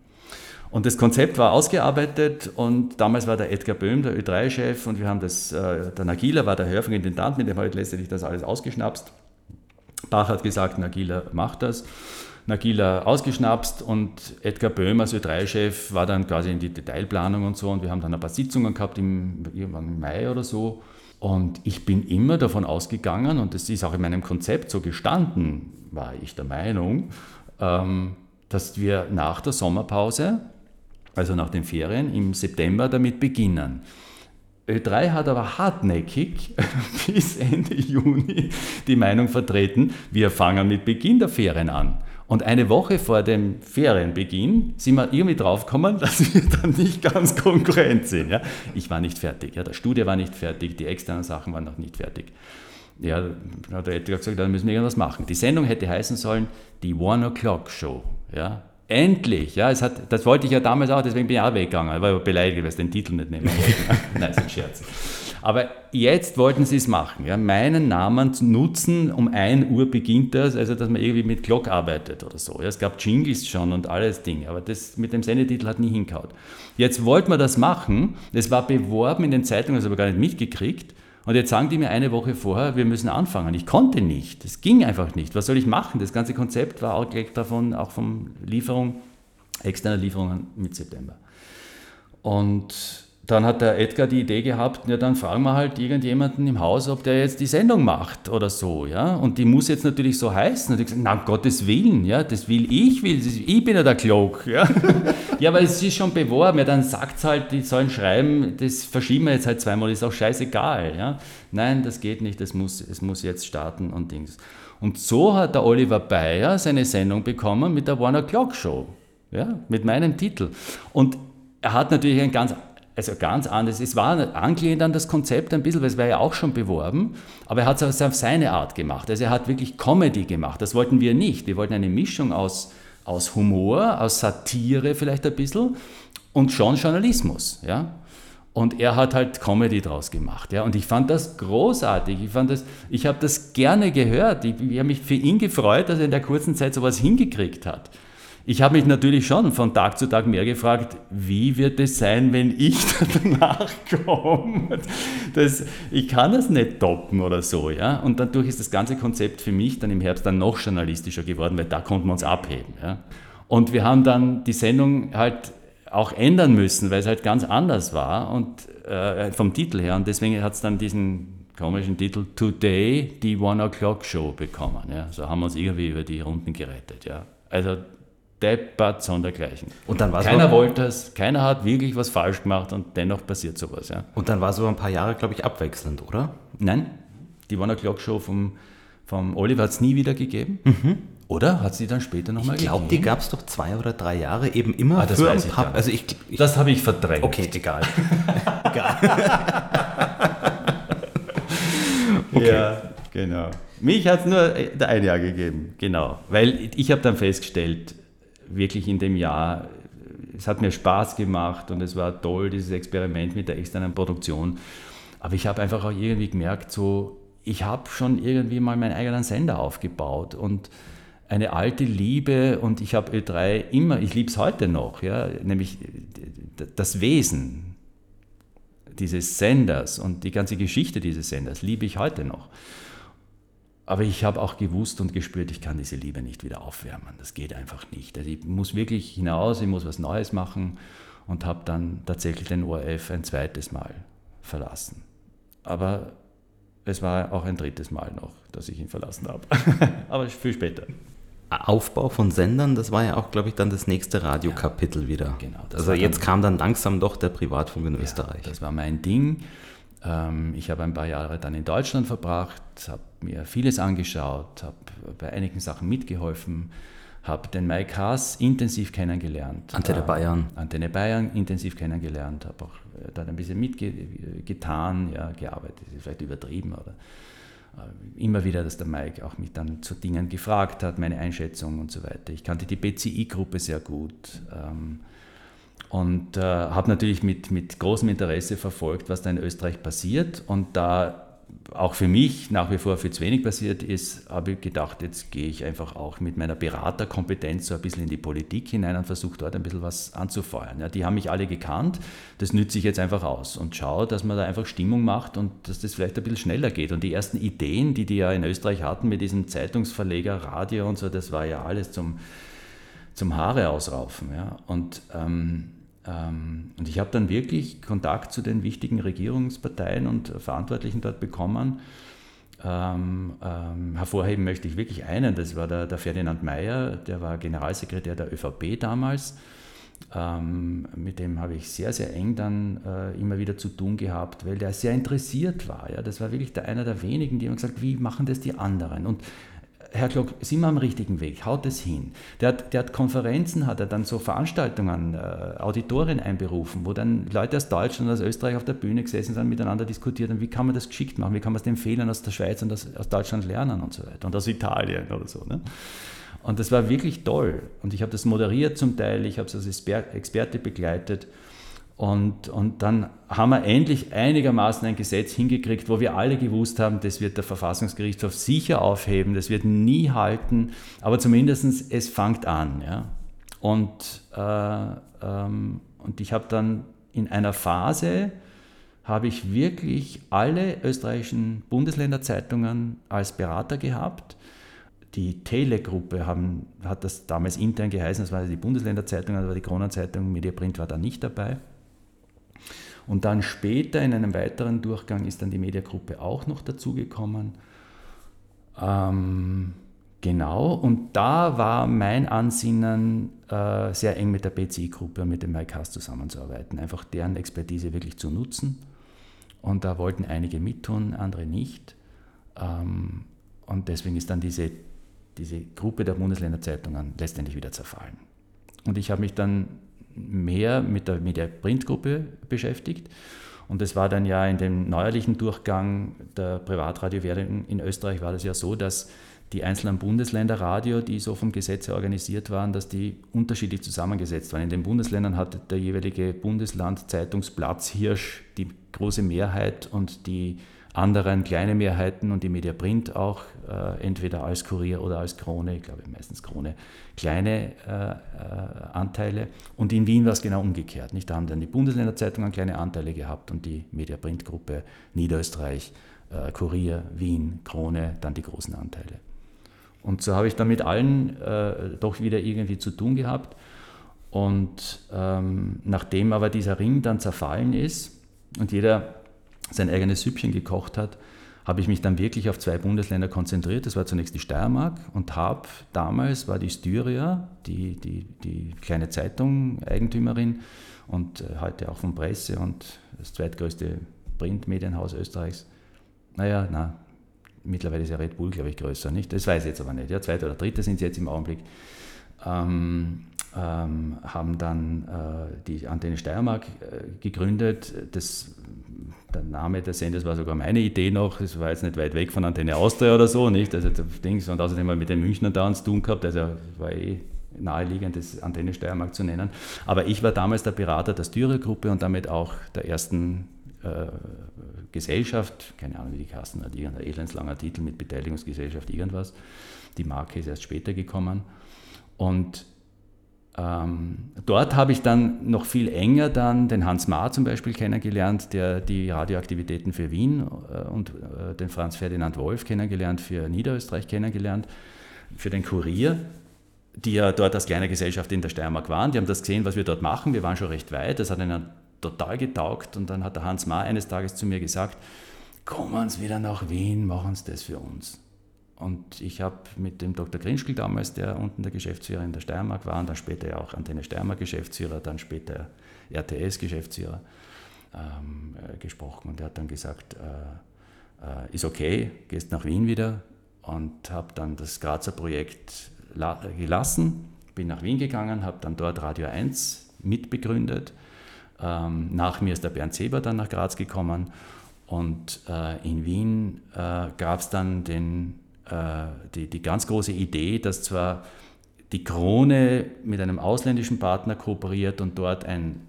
Und das Konzept war ausgearbeitet und damals war der Edgar Böhm der Ö3-Chef und wir haben das, äh, der Nagila war der Hörfunkintendant, mit dem habe ich letztendlich das alles ausgeschnapst. Bach hat gesagt, Nagila macht das. Nagila ausgeschnapst und Edgar Böhm als Ö3-Chef war dann quasi in die Detailplanung und so und wir haben dann ein paar Sitzungen gehabt im, irgendwann im Mai oder so und ich bin immer davon ausgegangen, und das ist auch in meinem Konzept so gestanden, war ich der Meinung, ähm, dass wir nach der Sommerpause, also nach den Ferien, im September damit beginnen. Ö3 hat aber hartnäckig bis Ende Juni die Meinung vertreten, wir fangen mit Beginn der Ferien an. Und eine Woche vor dem Ferienbeginn sind wir irgendwie draufgekommen, dass wir dann nicht ganz konkurrent sind. Ja? Ich war nicht fertig, ja? der Studie war nicht fertig, die externen Sachen waren noch nicht fertig. Ja, hat der Edgar gesagt, dann müssen wir irgendwas machen. Die Sendung hätte heißen sollen, die One O'Clock Show. Ja? Endlich, ja, es hat, das wollte ich ja damals auch, deswegen bin ich auch weggegangen, Ich war beleidigt, weil ich den Titel nicht nehmen wollte. Nein, ist ein Scherz. Aber jetzt wollten sie es machen, ja, meinen Namen zu nutzen, um 1 Uhr beginnt das, also dass man irgendwie mit Glock arbeitet oder so. Ja, es gab Jingles schon und alles Dinge, aber das mit dem Sendetitel hat nie hinkaut. Jetzt wollten wir das machen, das war beworben in den Zeitungen, das habe ich gar nicht mitgekriegt. Und jetzt sagen die mir eine Woche vorher, wir müssen anfangen. Ich konnte nicht. Es ging einfach nicht. Was soll ich machen? Das ganze Konzept war auch gleich davon, auch von Lieferung, externer Lieferungen mit September. Und dann hat der Edgar die Idee gehabt, ja, dann fragen wir halt irgendjemanden im Haus, ob der jetzt die Sendung macht oder so, ja. Und die muss jetzt natürlich so heißen. Und ich gesagt, na, um Gottes Willen, ja, das will ich, will, ich bin ja der Klog, ja. ja, aber es ist schon beworben, ja, dann sagt halt, die sollen schreiben, das verschieben wir jetzt halt zweimal, ist auch scheißegal, ja. Nein, das geht nicht, es muss, es muss jetzt starten und Dings. Und so hat der Oliver Bayer seine Sendung bekommen mit der Warner Clock Show, ja, mit meinem Titel. Und er hat natürlich ein ganz also ganz anders. Es war angelehnt an das Konzept ein bisschen, weil es war ja auch schon beworben, aber er hat es auf seine Art gemacht. Also er hat wirklich Comedy gemacht. Das wollten wir nicht. Wir wollten eine Mischung aus, aus Humor, aus Satire vielleicht ein bisschen und schon Journalismus. Ja? Und er hat halt Comedy draus gemacht. Ja? Und ich fand das großartig. Ich, ich habe das gerne gehört. Ich, ich habe mich für ihn gefreut, dass er in der kurzen Zeit sowas hingekriegt hat. Ich habe mich natürlich schon von Tag zu Tag mehr gefragt, wie wird es sein, wenn ich danach komme? Ich kann das nicht toppen oder so. Ja? Und dadurch ist das ganze Konzept für mich dann im Herbst dann noch journalistischer geworden, weil da konnten wir uns abheben. Ja? Und wir haben dann die Sendung halt auch ändern müssen, weil es halt ganz anders war und äh, vom Titel her. Und deswegen hat es dann diesen komischen Titel Today, die One O'Clock Show bekommen. Ja. So haben wir uns irgendwie über die Runden gerettet. Ja. Also deppert sondergleichen. Und dann keiner wollte es, keiner hat wirklich was falsch gemacht und dennoch passiert sowas. Ja. Und dann war es über ein paar Jahre, glaube ich, abwechselnd, oder? Nein, die One O'Clock Show vom, vom Oliver hat es nie wieder gegeben. Mhm. Oder hat sie dann später nochmal gegeben? Ich glaube, die gab es doch zwei oder drei Jahre eben immer ah, das für ein Pub. Also ich, ich, das habe ich verdrängt. Okay, egal. egal. okay. Ja, genau. Mich hat es nur ein Jahr gegeben, genau. Weil ich habe dann festgestellt, wirklich in dem Jahr, es hat mir Spaß gemacht und es war toll, dieses Experiment mit der externen Produktion. Aber ich habe einfach auch irgendwie gemerkt, so, ich habe schon irgendwie mal meinen eigenen Sender aufgebaut und eine alte Liebe und ich habe Ö3 immer, ich liebe es heute noch, ja, nämlich das Wesen dieses Senders und die ganze Geschichte dieses Senders liebe ich heute noch. Aber ich habe auch gewusst und gespürt, ich kann diese Liebe nicht wieder aufwärmen. Das geht einfach nicht. Also ich muss wirklich hinaus, ich muss was Neues machen und habe dann tatsächlich den ORF ein zweites Mal verlassen. Aber es war auch ein drittes Mal noch, dass ich ihn verlassen habe. Aber viel später. Aufbau von Sendern, das war ja auch, glaube ich, dann das nächste Radiokapitel ja, wieder. Genau. Also jetzt kam dann langsam doch der Privatfunk in ja, Österreich. Das war mein Ding. Ähm, ich habe ein paar Jahre dann in Deutschland verbracht, habe mir vieles angeschaut, habe bei einigen Sachen mitgeholfen, habe den Mike Haas intensiv kennengelernt. Antenne Bayern. Antenne Bayern intensiv kennengelernt, habe auch äh, da ein bisschen mitgetan, ja, gearbeitet, vielleicht übertrieben, aber äh, immer wieder, dass der Mike auch mich dann zu Dingen gefragt hat, meine Einschätzung und so weiter. Ich kannte die BCI-Gruppe sehr gut ähm, und äh, habe natürlich mit, mit großem Interesse verfolgt, was da in Österreich passiert. Und da auch für mich nach wie vor viel zu wenig passiert ist, habe ich gedacht, jetzt gehe ich einfach auch mit meiner Beraterkompetenz so ein bisschen in die Politik hinein und versuche dort ein bisschen was anzufeuern. Ja, die haben mich alle gekannt, das nütze ich jetzt einfach aus und schaue, dass man da einfach Stimmung macht und dass das vielleicht ein bisschen schneller geht. Und die ersten Ideen, die die ja in Österreich hatten mit diesem Zeitungsverleger, Radio und so, das war ja alles zum, zum Haare ausraufen. Ja. Und ähm, und ich habe dann wirklich Kontakt zu den wichtigen Regierungsparteien und Verantwortlichen dort bekommen. Ähm, ähm, hervorheben möchte ich wirklich einen, das war der, der, Ferdinand Mayer, der war Generalsekretär der ÖVP damals. Ähm, mit dem habe ich sehr, sehr eng dann äh, immer wieder zu tun gehabt, weil der sehr interessiert war. Das war wirklich einer der wenigen, die haben gesagt, wie machen das die anderen? Und Herr Glock, sind wir am richtigen Weg, haut es hin. Der hat, der hat Konferenzen, hat er dann so Veranstaltungen, äh, Auditorien einberufen, wo dann Leute aus Deutschland und aus Österreich auf der Bühne gesessen sind, miteinander diskutiert haben, wie kann man das geschickt machen, wie kann man es den Fehlern aus der Schweiz und aus, aus, Deutschland lernen und so weiter und aus Italien oder so. Ne? Und das war wirklich toll. Und ich habe das moderiert zum Teil, ich habe es als Experte begleitet. Und, und dann haben wir endlich einigermaßen ein Gesetz hingekriegt, wo wir alle gewusst haben, das wird der Verfassungsgerichtshof sicher aufheben, das wird nie halten, aber zumindest es fängt an. Ja. Und, äh, ähm, und ich habe dann in einer Phase, habe ich wirklich alle österreichischen Bundesländerzeitungen als Berater gehabt. Die Telegruppe hat das damals intern geheißen, das war die Bundesländerzeitung, aber die Kronenzeitung Mediaprint war da nicht dabei. Und dann später in einem weiteren Durchgang ist dann die Mediagruppe auch noch dazugekommen. Ähm, genau, und da war mein Ansinnen, äh, sehr eng mit der BCI-Gruppe und mit dem MyCast zusammenzuarbeiten, einfach deren Expertise wirklich zu nutzen. Und da wollten einige mittun, andere nicht. Ähm, und deswegen ist dann diese, diese Gruppe der Bundesländerzeitungen letztendlich wieder zerfallen. Und ich habe mich dann mehr mit der, mit der Printgruppe beschäftigt. Und es war dann ja in dem neuerlichen Durchgang der Privatradiowährung in Österreich war das ja so, dass die einzelnen Bundesländerradio, die so vom Gesetz her organisiert waren, dass die unterschiedlich zusammengesetzt waren. In den Bundesländern hat der jeweilige Bundesland Zeitungsplatz Hirsch die große Mehrheit und die anderen kleine Mehrheiten und die Media Print auch, äh, entweder als Kurier oder als Krone, ich glaube meistens Krone, kleine äh, äh, Anteile. Und in Wien war es genau umgekehrt. Nicht? Da haben dann die Bundesländerzeitungen kleine Anteile gehabt und die Media Print Gruppe Niederösterreich, äh, Kurier, Wien, Krone, dann die großen Anteile. Und so habe ich dann mit allen äh, doch wieder irgendwie zu tun gehabt. Und ähm, nachdem aber dieser Ring dann zerfallen ist und jeder sein eigenes Süppchen gekocht hat, habe ich mich dann wirklich auf zwei Bundesländer konzentriert. Das war zunächst die Steiermark und habe damals war die Styria, die, die, die kleine Zeitung, Eigentümerin und äh, heute auch von Presse und das zweitgrößte Printmedienhaus Österreichs. Naja, na, mittlerweile ist ja Red Bull, glaube ich, größer, nicht? Das weiß ich jetzt aber nicht. Ja, zweite oder dritte sind sie jetzt im Augenblick. Ähm, ähm, haben dann äh, die Antenne Steiermark äh, gegründet. Das, der Name des Senders war sogar meine Idee noch. Es war jetzt nicht weit weg von Antenne Austria oder so, nicht? Also Dings und außerdem mal mit den Münchner da zu tun gehabt. Also war eh naheliegend, das Antenne Steiermark zu nennen. Aber ich war damals der Berater der Styrer-Gruppe und damit auch der ersten äh, Gesellschaft, keine Ahnung wie die Kassen hat, irgendein elendslanger Titel mit Beteiligungsgesellschaft, irgendwas. Die Marke ist erst später gekommen. Und ähm, dort habe ich dann noch viel enger dann den Hans Maar zum Beispiel kennengelernt, der die Radioaktivitäten für Wien äh, und äh, den Franz Ferdinand Wolf kennengelernt, für Niederösterreich kennengelernt, für den Kurier, die ja dort als kleine Gesellschaft in der Steiermark waren. Die haben das gesehen, was wir dort machen. Wir waren schon recht weit. Das hat ihnen total getaugt. Und dann hat der Hans Maar eines Tages zu mir gesagt, kommen Sie wieder nach Wien, machen Sie das für uns. Und ich habe mit dem Dr. Grinschkel damals, der unten der Geschäftsführer in der Steiermark war, und dann später ja auch Antenne Steiermark Geschäftsführer, dann später RTS Geschäftsführer, ähm, äh, gesprochen. Und er hat dann gesagt, äh, äh, ist okay, gehst nach Wien wieder. Und habe dann das Grazer Projekt gelassen, bin nach Wien gegangen, habe dann dort Radio 1 mitbegründet. Ähm, nach mir ist der Bernd Seber dann nach Graz gekommen. Und äh, in Wien äh, gab es dann den die, die ganz große Idee, dass zwar die Krone mit einem ausländischen Partner kooperiert und dort ein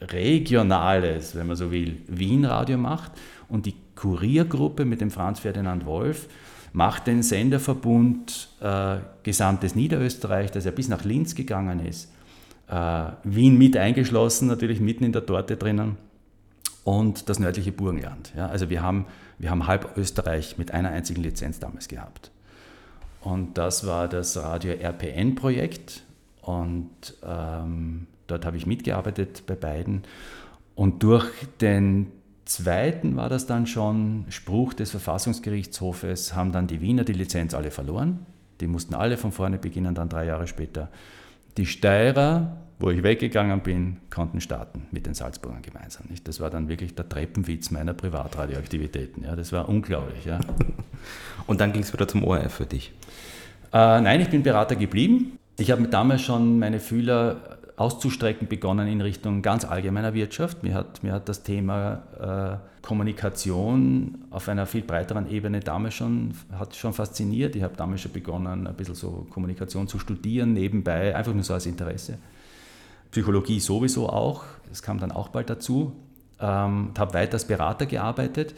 regionales, wenn man so will, Wien-Radio macht und die Kuriergruppe mit dem Franz Ferdinand Wolf macht den Senderverbund äh, Gesamtes Niederösterreich, das ja bis nach Linz gegangen ist, äh, Wien mit eingeschlossen, natürlich mitten in der Torte drinnen und das nördliche Burgenland. Ja, also wir haben wir haben halb Österreich mit einer einzigen Lizenz damals gehabt. Und das war das Radio RPN-Projekt. Und ähm, dort habe ich mitgearbeitet bei beiden. Und durch den zweiten war das dann schon Spruch des Verfassungsgerichtshofes, haben dann die Wiener die Lizenz alle verloren. Die mussten alle von vorne beginnen, dann drei Jahre später. Die Steirer wo ich weggegangen bin, konnten starten mit den Salzburgern gemeinsam. Nicht? Das war dann wirklich der Treppenwitz meiner Privatradioaktivitäten. Ja? Das war unglaublich. Ja? Und dann ging es wieder zum ORF für dich? Äh, nein, ich bin Berater geblieben. Ich habe damals schon meine Fühler auszustrecken begonnen in Richtung ganz allgemeiner Wirtschaft. Mir hat, mir hat das Thema äh, Kommunikation auf einer viel breiteren Ebene damals schon, hat schon fasziniert. Ich habe damals schon begonnen, ein bisschen so Kommunikation zu studieren, nebenbei, einfach nur so als Interesse. Psychologie sowieso auch, das kam dann auch bald dazu. Ähm, habe weiter als Berater gearbeitet.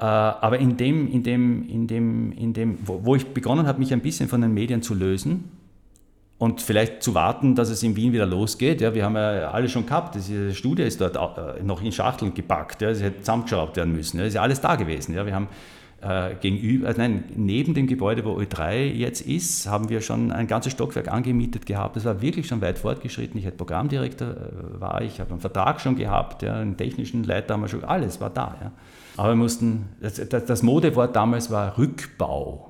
Äh, aber in dem, in dem, in dem, in dem wo, wo ich begonnen habe, mich ein bisschen von den Medien zu lösen und vielleicht zu warten, dass es in Wien wieder losgeht. Ja, wir haben ja alle schon gehabt, diese Studie ist dort äh, noch in Schachteln gepackt, ja, sie hätte zusammengeschraubt werden müssen. Ja, ist ja alles da gewesen. Ja, wir haben äh, gegenüber, also nein, neben dem Gebäude, wo Ö3 jetzt ist, haben wir schon ein ganzes Stockwerk angemietet gehabt. Das war wirklich schon weit fortgeschritten. Ich hätte Programmdirektor äh, war ich, habe einen Vertrag schon gehabt, ja, einen technischen Leiter haben wir schon, alles war da. Ja. Aber wir mussten, das, das Modewort damals war Rückbau.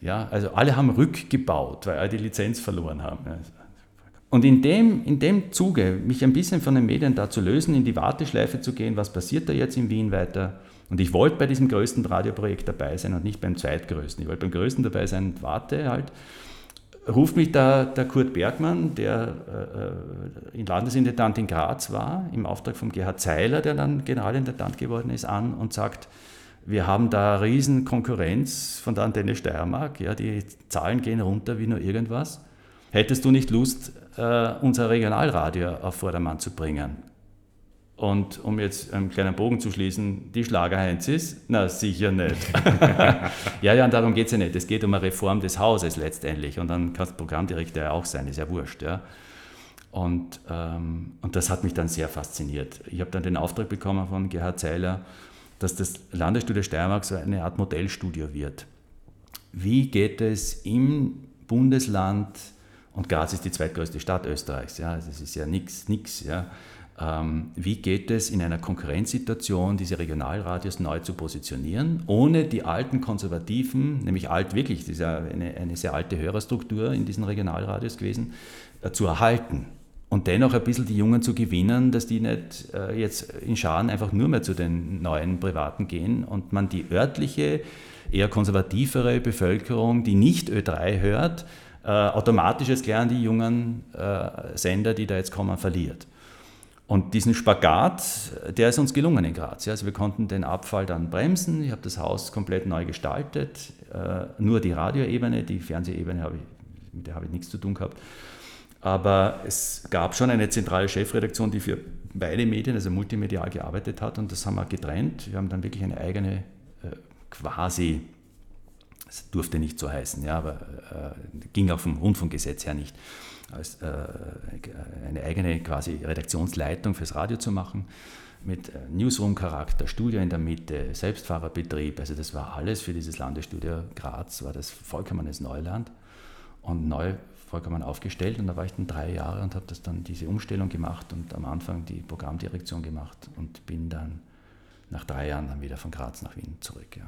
Ja, also alle haben rückgebaut, weil alle die Lizenz verloren haben. Und in dem, in dem Zuge, mich ein bisschen von den Medien da zu lösen, in die Warteschleife zu gehen, was passiert da jetzt in Wien weiter, und ich wollte bei diesem größten Radioprojekt dabei sein und nicht beim zweitgrößten. Ich wollte beim größten dabei sein und warte halt. Ruft mich da der Kurt Bergmann, der äh, in Landesintendant in Graz war, im Auftrag von Gerhard Zeiler, der dann Generalintendant geworden ist, an und sagt, wir haben da riesen Konkurrenz von der Antenne Steiermark, ja, die Zahlen gehen runter wie nur irgendwas. Hättest du nicht Lust, äh, unser Regionalradio auf Vordermann zu bringen? Und um jetzt einen kleinen Bogen zu schließen, die Schlagerheinz ist? Na, sicher nicht. ja, ja, und darum geht es ja nicht. Es geht um eine Reform des Hauses letztendlich. Und dann kannst du Programmdirektor ja auch sein, ist ja wurscht. Ja. Und, ähm, und das hat mich dann sehr fasziniert. Ich habe dann den Auftrag bekommen von Gerhard Zeiler, dass das Landesstudio Steiermark so eine Art Modellstudio wird. Wie geht es im Bundesland Und Graz ist die zweitgrößte Stadt Österreichs. Ja, das ist ja nichts, nichts. Ja. Ähm, wie geht es in einer Konkurrenzsituation, diese Regionalradios neu zu positionieren, ohne die alten Konservativen, nämlich alt wirklich, das ist ja eine, eine sehr alte Hörerstruktur in diesen Regionalradios gewesen, äh, zu erhalten? Und dennoch ein bisschen die Jungen zu gewinnen, dass die nicht äh, jetzt in Scharen einfach nur mehr zu den neuen Privaten gehen und man die örtliche, eher konservativere Bevölkerung, die nicht Ö3 hört, äh, automatisch jetzt gleich an die jungen äh, Sender, die da jetzt kommen, verliert. Und diesen Spagat, der ist uns gelungen in Graz. Also wir konnten den Abfall dann bremsen. Ich habe das Haus komplett neu gestaltet. Äh, nur die Radioebene, die Fernsehebene, habe ich, mit der habe ich nichts zu tun gehabt. Aber es gab schon eine zentrale Chefredaktion, die für beide Medien, also multimedial gearbeitet hat und das haben wir getrennt. Wir haben dann wirklich eine eigene äh, quasi, es durfte nicht so heißen, ja, aber äh, ging auch vom Rundfunkgesetz her nicht, als äh, eine eigene quasi Redaktionsleitung fürs Radio zu machen mit äh, Newsroom-Charakter, Studio in der Mitte, Selbstfahrerbetrieb. Also das war alles für dieses Landesstudio Graz, war das vollkommenes Neuland und neu vollkommen aufgestellt und da war ich dann drei Jahre und habe das dann diese Umstellung gemacht und am Anfang die Programmdirektion gemacht und bin dann nach drei Jahren dann wieder von Graz nach Wien zurück. Ja.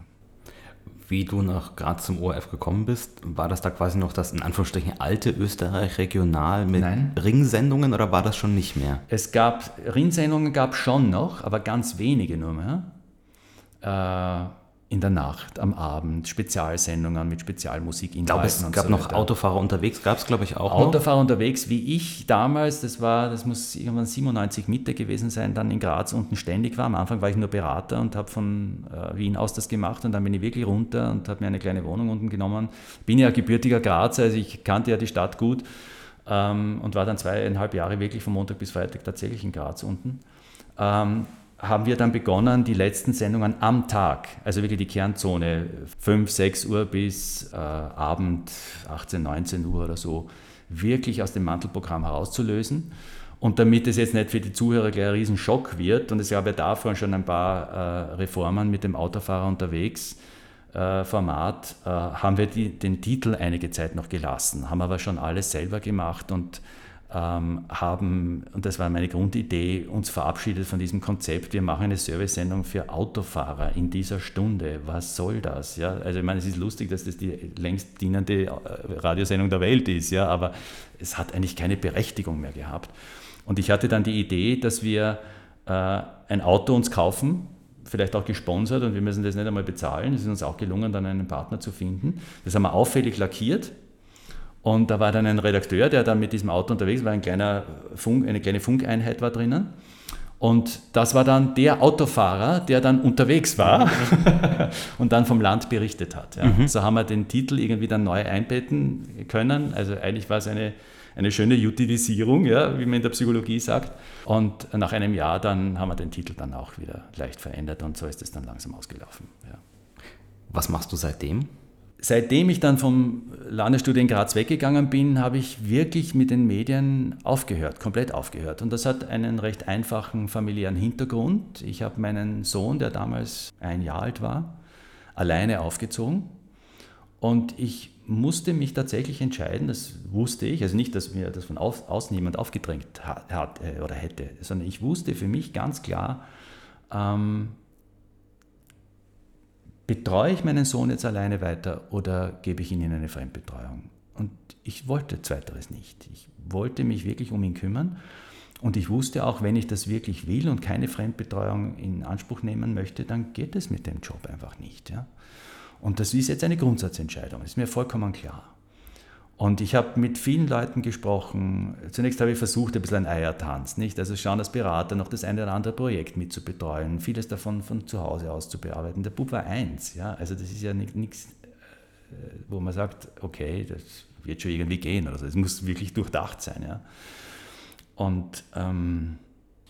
Wie du nach Graz zum ORF gekommen bist, war das da quasi noch das in Anführungsstrichen alte Österreich regional mit Nein. Ringsendungen oder war das schon nicht mehr? Es gab Ringsendungen gab schon noch, aber ganz wenige nur mehr. Äh, in der Nacht, am Abend, Spezialsendungen mit Spezialmusik. Ich glaube, es gab so noch Autofahrer unterwegs, gab es glaube ich auch. Autofahrer noch. unterwegs, wie ich damals, das war, das muss irgendwann 97 Mitte gewesen sein, dann in Graz unten ständig war. Am Anfang war ich nur Berater und habe von äh, Wien aus das gemacht und dann bin ich wirklich runter und habe mir eine kleine Wohnung unten genommen. Bin ja gebürtiger Grazer, also ich kannte ja die Stadt gut ähm, und war dann zweieinhalb Jahre wirklich von Montag bis Freitag tatsächlich in Graz unten. Ähm, haben wir dann begonnen, die letzten Sendungen am Tag, also wirklich die Kernzone, 5, 6 Uhr bis äh, Abend 18, 19 Uhr oder so, wirklich aus dem Mantelprogramm herauszulösen. Und damit es jetzt nicht für die Zuhörer gleich ein Riesenschock wird, und es gab ja davor schon ein paar äh, Reformen mit dem Autofahrer unterwegs, äh, Format, äh, haben wir die, den Titel einige Zeit noch gelassen, haben aber schon alles selber gemacht und ähm, haben, und das war meine Grundidee, uns verabschiedet von diesem Konzept, wir machen eine Service-Sendung für Autofahrer in dieser Stunde. Was soll das? Ja? Also ich meine, es ist lustig, dass das die längst dienende äh, Radiosendung der Welt ist, ja? aber es hat eigentlich keine Berechtigung mehr gehabt. Und ich hatte dann die Idee, dass wir äh, ein Auto uns kaufen, vielleicht auch gesponsert und wir müssen das nicht einmal bezahlen. Es ist uns auch gelungen, dann einen Partner zu finden. Das haben wir auffällig lackiert und da war dann ein Redakteur, der dann mit diesem Auto unterwegs war, ein kleiner Funk, eine kleine Funkeinheit war drinnen. Und das war dann der Autofahrer, der dann unterwegs war und dann vom Land berichtet hat. Ja. Mhm. So haben wir den Titel irgendwie dann neu einbetten können. Also eigentlich war es eine, eine schöne Utilisierung, ja, wie man in der Psychologie sagt. Und nach einem Jahr dann haben wir den Titel dann auch wieder leicht verändert und so ist es dann langsam ausgelaufen. Ja. Was machst du seitdem? Seitdem ich dann vom Landesstudio Graz weggegangen bin, habe ich wirklich mit den Medien aufgehört, komplett aufgehört. Und das hat einen recht einfachen familiären Hintergrund. Ich habe meinen Sohn, der damals ein Jahr alt war, alleine aufgezogen. Und ich musste mich tatsächlich entscheiden, das wusste ich, also nicht, dass mir das von außen jemand aufgedrängt hat, äh, oder hätte, sondern ich wusste für mich ganz klar, ähm, betreue ich meinen Sohn jetzt alleine weiter oder gebe ich ihn in eine Fremdbetreuung? Und ich wollte zweiteres nicht. Ich wollte mich wirklich um ihn kümmern. Und ich wusste auch, wenn ich das wirklich will und keine Fremdbetreuung in Anspruch nehmen möchte, dann geht es mit dem Job einfach nicht. Ja? Und das ist jetzt eine Grundsatzentscheidung, ist mir vollkommen klar. Und ich habe mit vielen Leuten gesprochen. Zunächst habe ich versucht, ein bisschen ein Eiertanz, nicht? Also schauen als Berater noch das eine oder andere Projekt mitzubetreuen, vieles davon von zu Hause aus zu bearbeiten. Der Bub war eins, ja. Also das ist ja nichts, äh, wo man sagt, okay, das wird schon irgendwie gehen oder so. Es muss wirklich durchdacht sein, ja. Und, ähm,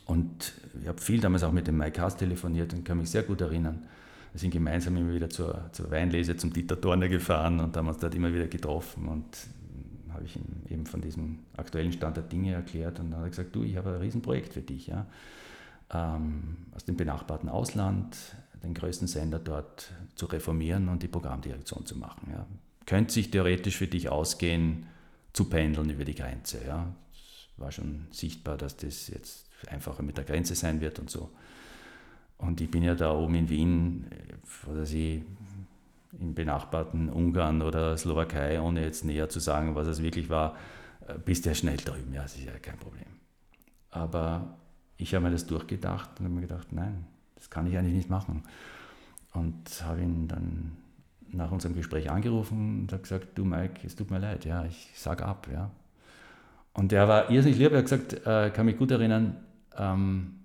und ich habe viel damals auch mit dem Mike Haas telefoniert und kann mich sehr gut erinnern. Wir sind gemeinsam immer wieder zur, zur Weinlese zum Dieter Dorner gefahren und haben uns dort immer wieder getroffen und habe ich ihm eben von diesem aktuellen Stand der Dinge erklärt und dann hat er gesagt, du, ich habe ein Riesenprojekt für dich. Ja? Ähm, aus dem benachbarten Ausland den größten Sender dort zu reformieren und die Programmdirektion zu machen. Ja? Könnte sich theoretisch für dich ausgehen, zu pendeln über die Grenze. Ja. Es war schon sichtbar, dass das jetzt einfacher mit der Grenze sein wird und so. Und ich bin ja da oben in Wien, äh, oder sie im benachbarten Ungarn oder Slowakei, ohne jetzt näher zu sagen, was es wirklich war, äh, bist ja schnell drüben, ja, das ist ja kein Problem. Aber ich habe mir das durchgedacht und habe mir gedacht, nein, das kann ich eigentlich nicht machen. Und habe ihn dann nach unserem Gespräch angerufen und habe gesagt, du Mike, es tut mir leid, ja, ich sage ab, ja. Und der war irrsinnig lieb, er hat gesagt, äh, kann mich gut erinnern, ähm,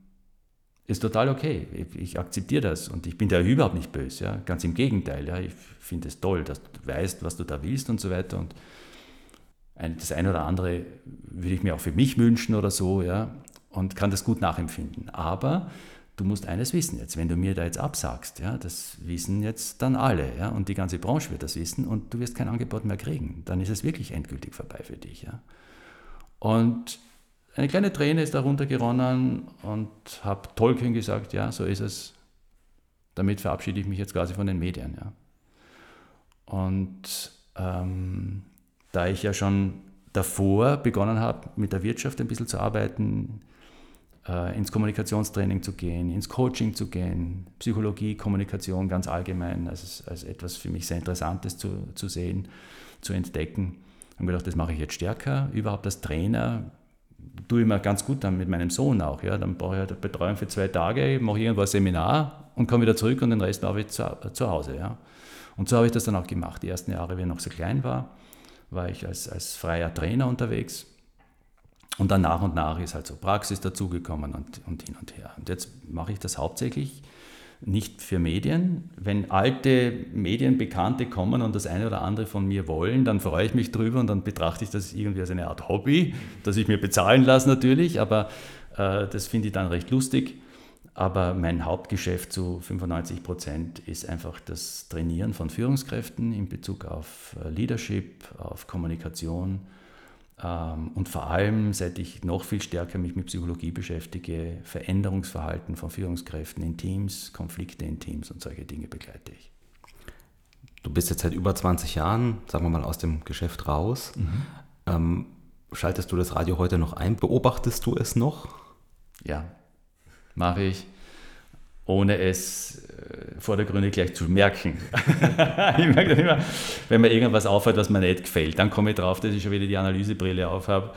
ist total okay. Ich, ich akzeptiere das und ich bin da überhaupt nicht böse. Ja? Ganz im Gegenteil. Ja? Ich finde es toll, dass du weißt, was du da willst und so weiter. Und das eine oder andere würde ich mir auch für mich wünschen oder so. Ja? Und kann das gut nachempfinden. Aber du musst eines wissen jetzt, wenn du mir da jetzt absagst, ja, das wissen jetzt dann alle, ja, und die ganze Branche wird das wissen und du wirst kein Angebot mehr kriegen, dann ist es wirklich endgültig vorbei für dich, ja. Und eine kleine Träne ist darunter geronnen und habe Tolkien gesagt, ja, so ist es. Damit verabschiede ich mich jetzt quasi von den Medien. Ja. Und ähm, da ich ja schon davor begonnen habe, mit der Wirtschaft ein bisschen zu arbeiten, äh, ins Kommunikationstraining zu gehen, ins Coaching zu gehen, Psychologie, Kommunikation ganz allgemein als, als etwas für mich sehr Interessantes zu, zu sehen, zu entdecken. Und gedacht, das mache ich jetzt stärker. Überhaupt als Trainer tue ich mir ganz gut dann mit meinem Sohn auch. Ja. Dann brauche ich halt Betreuung für zwei Tage, mache irgendwo ein Seminar und komme wieder zurück und den Rest mache ich zu, zu Hause. Ja. Und so habe ich das dann auch gemacht. Die ersten Jahre, wie ich noch so klein war, war ich als, als freier Trainer unterwegs. Und dann nach und nach ist halt so Praxis dazugekommen und, und hin und her. Und jetzt mache ich das hauptsächlich nicht für Medien. Wenn alte Medienbekannte kommen und das eine oder andere von mir wollen, dann freue ich mich drüber und dann betrachte ich das irgendwie als eine Art Hobby, das ich mir bezahlen lasse natürlich, aber äh, das finde ich dann recht lustig. Aber mein Hauptgeschäft zu 95 Prozent ist einfach das Trainieren von Führungskräften in Bezug auf äh, Leadership, auf Kommunikation, und vor allem, seit ich noch viel stärker mich mit Psychologie beschäftige, Veränderungsverhalten von Führungskräften in Teams, Konflikte in Teams und solche Dinge begleite ich. Du bist jetzt seit über 20 Jahren, sagen wir mal, aus dem Geschäft raus. Mhm. Ähm, schaltest du das Radio heute noch ein? Beobachtest du es noch? Ja, mache ich ohne es äh, vordergründig gleich zu merken. ich merke dann immer, wenn mir irgendwas auffällt, was mir nicht gefällt, dann komme ich drauf, dass ich schon wieder die Analysebrille aufhabe.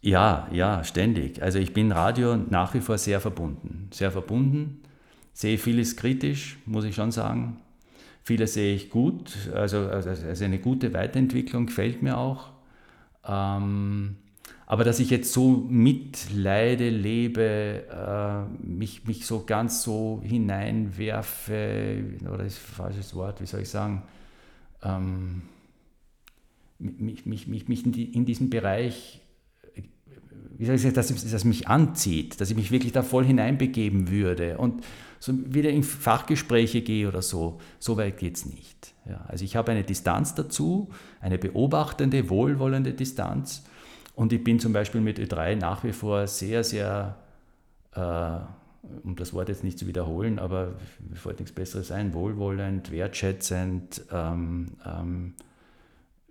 Ja, ja, ständig. Also ich bin Radio nach wie vor sehr verbunden. Sehr verbunden, sehe vieles kritisch, muss ich schon sagen. Vieles sehe ich gut, also, also, also eine gute Weiterentwicklung gefällt mir auch. Ähm, aber dass ich jetzt so mitleide, lebe, äh, mich, mich so ganz so hineinwerfe, oder ist ein falsches Wort, wie soll ich sagen, ähm, mich, mich, mich, mich in, die, in diesem Bereich, wie soll ich sagen, dass, dass mich anzieht, dass ich mich wirklich da voll hineinbegeben würde und so wieder in Fachgespräche gehe oder so. So weit geht es nicht. Ja, also ich habe eine Distanz dazu, eine beobachtende, wohlwollende Distanz und ich bin zum Beispiel mit Ö3 nach wie vor sehr, sehr, äh, um das Wort jetzt nicht zu wiederholen, aber mir fällt nichts Besseres ein, wohlwollend, wertschätzend, ähm, ähm,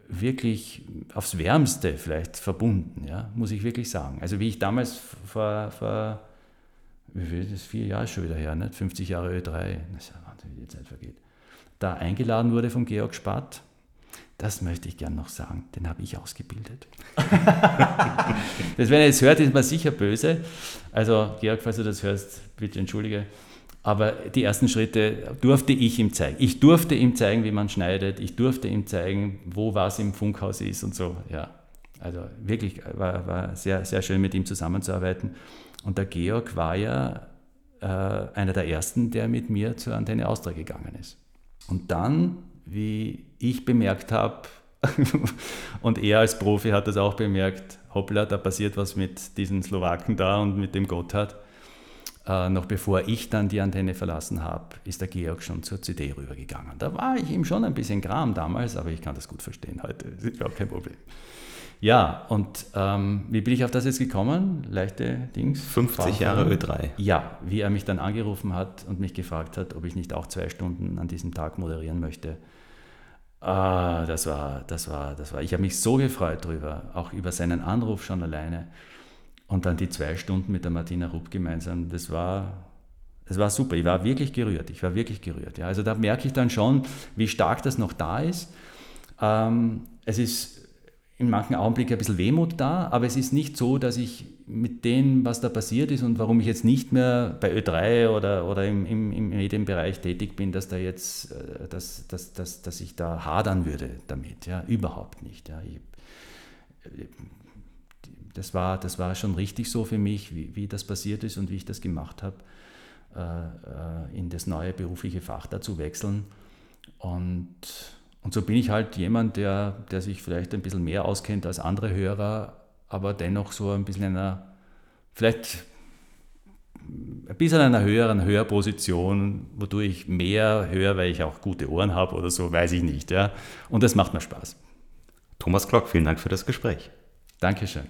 wirklich aufs Wärmste vielleicht verbunden, ja, muss ich wirklich sagen. Also wie ich damals vor, vor wie viel ist das, vier Jahre schon wieder her, nicht? 50 Jahre Ö3, das ist ja Wahnsinn, wie die Zeit vergeht, da eingeladen wurde von Georg Spath, das möchte ich gern noch sagen, den habe ich ausgebildet. das, wenn er jetzt hört, ist man sicher böse. Also, Georg, falls du das hörst, bitte entschuldige. Aber die ersten Schritte durfte ich ihm zeigen. Ich durfte ihm zeigen, wie man schneidet. Ich durfte ihm zeigen, wo was im Funkhaus ist und so. Ja, also wirklich war, war sehr, sehr schön, mit ihm zusammenzuarbeiten. Und der Georg war ja äh, einer der ersten, der mit mir zur Antenne Austria gegangen ist. Und dann wie ich bemerkt habe, und er als Profi hat das auch bemerkt, hoppla, da passiert was mit diesen Slowaken da und mit dem Gotthard. Äh, noch bevor ich dann die Antenne verlassen habe, ist der Georg schon zur CD rübergegangen. Da war ich ihm schon ein bisschen Gram damals, aber ich kann das gut verstehen heute. Das ist überhaupt kein Problem. Ja, und ähm, wie bin ich auf das jetzt gekommen? Leichte Dings. 50 Jahre Ö3. Ja, wie er mich dann angerufen hat und mich gefragt hat, ob ich nicht auch zwei Stunden an diesem Tag moderieren möchte Ah, das war, das war, das war. Ich habe mich so gefreut drüber, auch über seinen Anruf schon alleine. Und dann die zwei Stunden mit der Martina Rupp gemeinsam, das war, das war super. Ich war wirklich gerührt. Ich war wirklich gerührt. Ja. Also da merke ich dann schon, wie stark das noch da ist. Ähm, es ist in manchen Augenblicken ein bisschen Wehmut da, aber es ist nicht so, dass ich mit dem, was da passiert ist und warum ich jetzt nicht mehr bei Ö3 oder, oder im, im, im Medienbereich tätig bin, dass, da jetzt, äh, dass, dass, dass, dass ich da hadern würde damit. Ja, überhaupt nicht. Ja. Ich, das, war, das war schon richtig so für mich, wie, wie das passiert ist und wie ich das gemacht habe, äh, äh, in das neue berufliche Fach da zu wechseln. Und und so bin ich halt jemand, der, der sich vielleicht ein bisschen mehr auskennt als andere Hörer, aber dennoch so ein bisschen einer, vielleicht ein bisschen einer höheren Hörposition, wodurch ich mehr höre, weil ich auch gute Ohren habe oder so, weiß ich nicht. Ja. Und das macht mir Spaß. Thomas Klock, vielen Dank für das Gespräch. Dankeschön.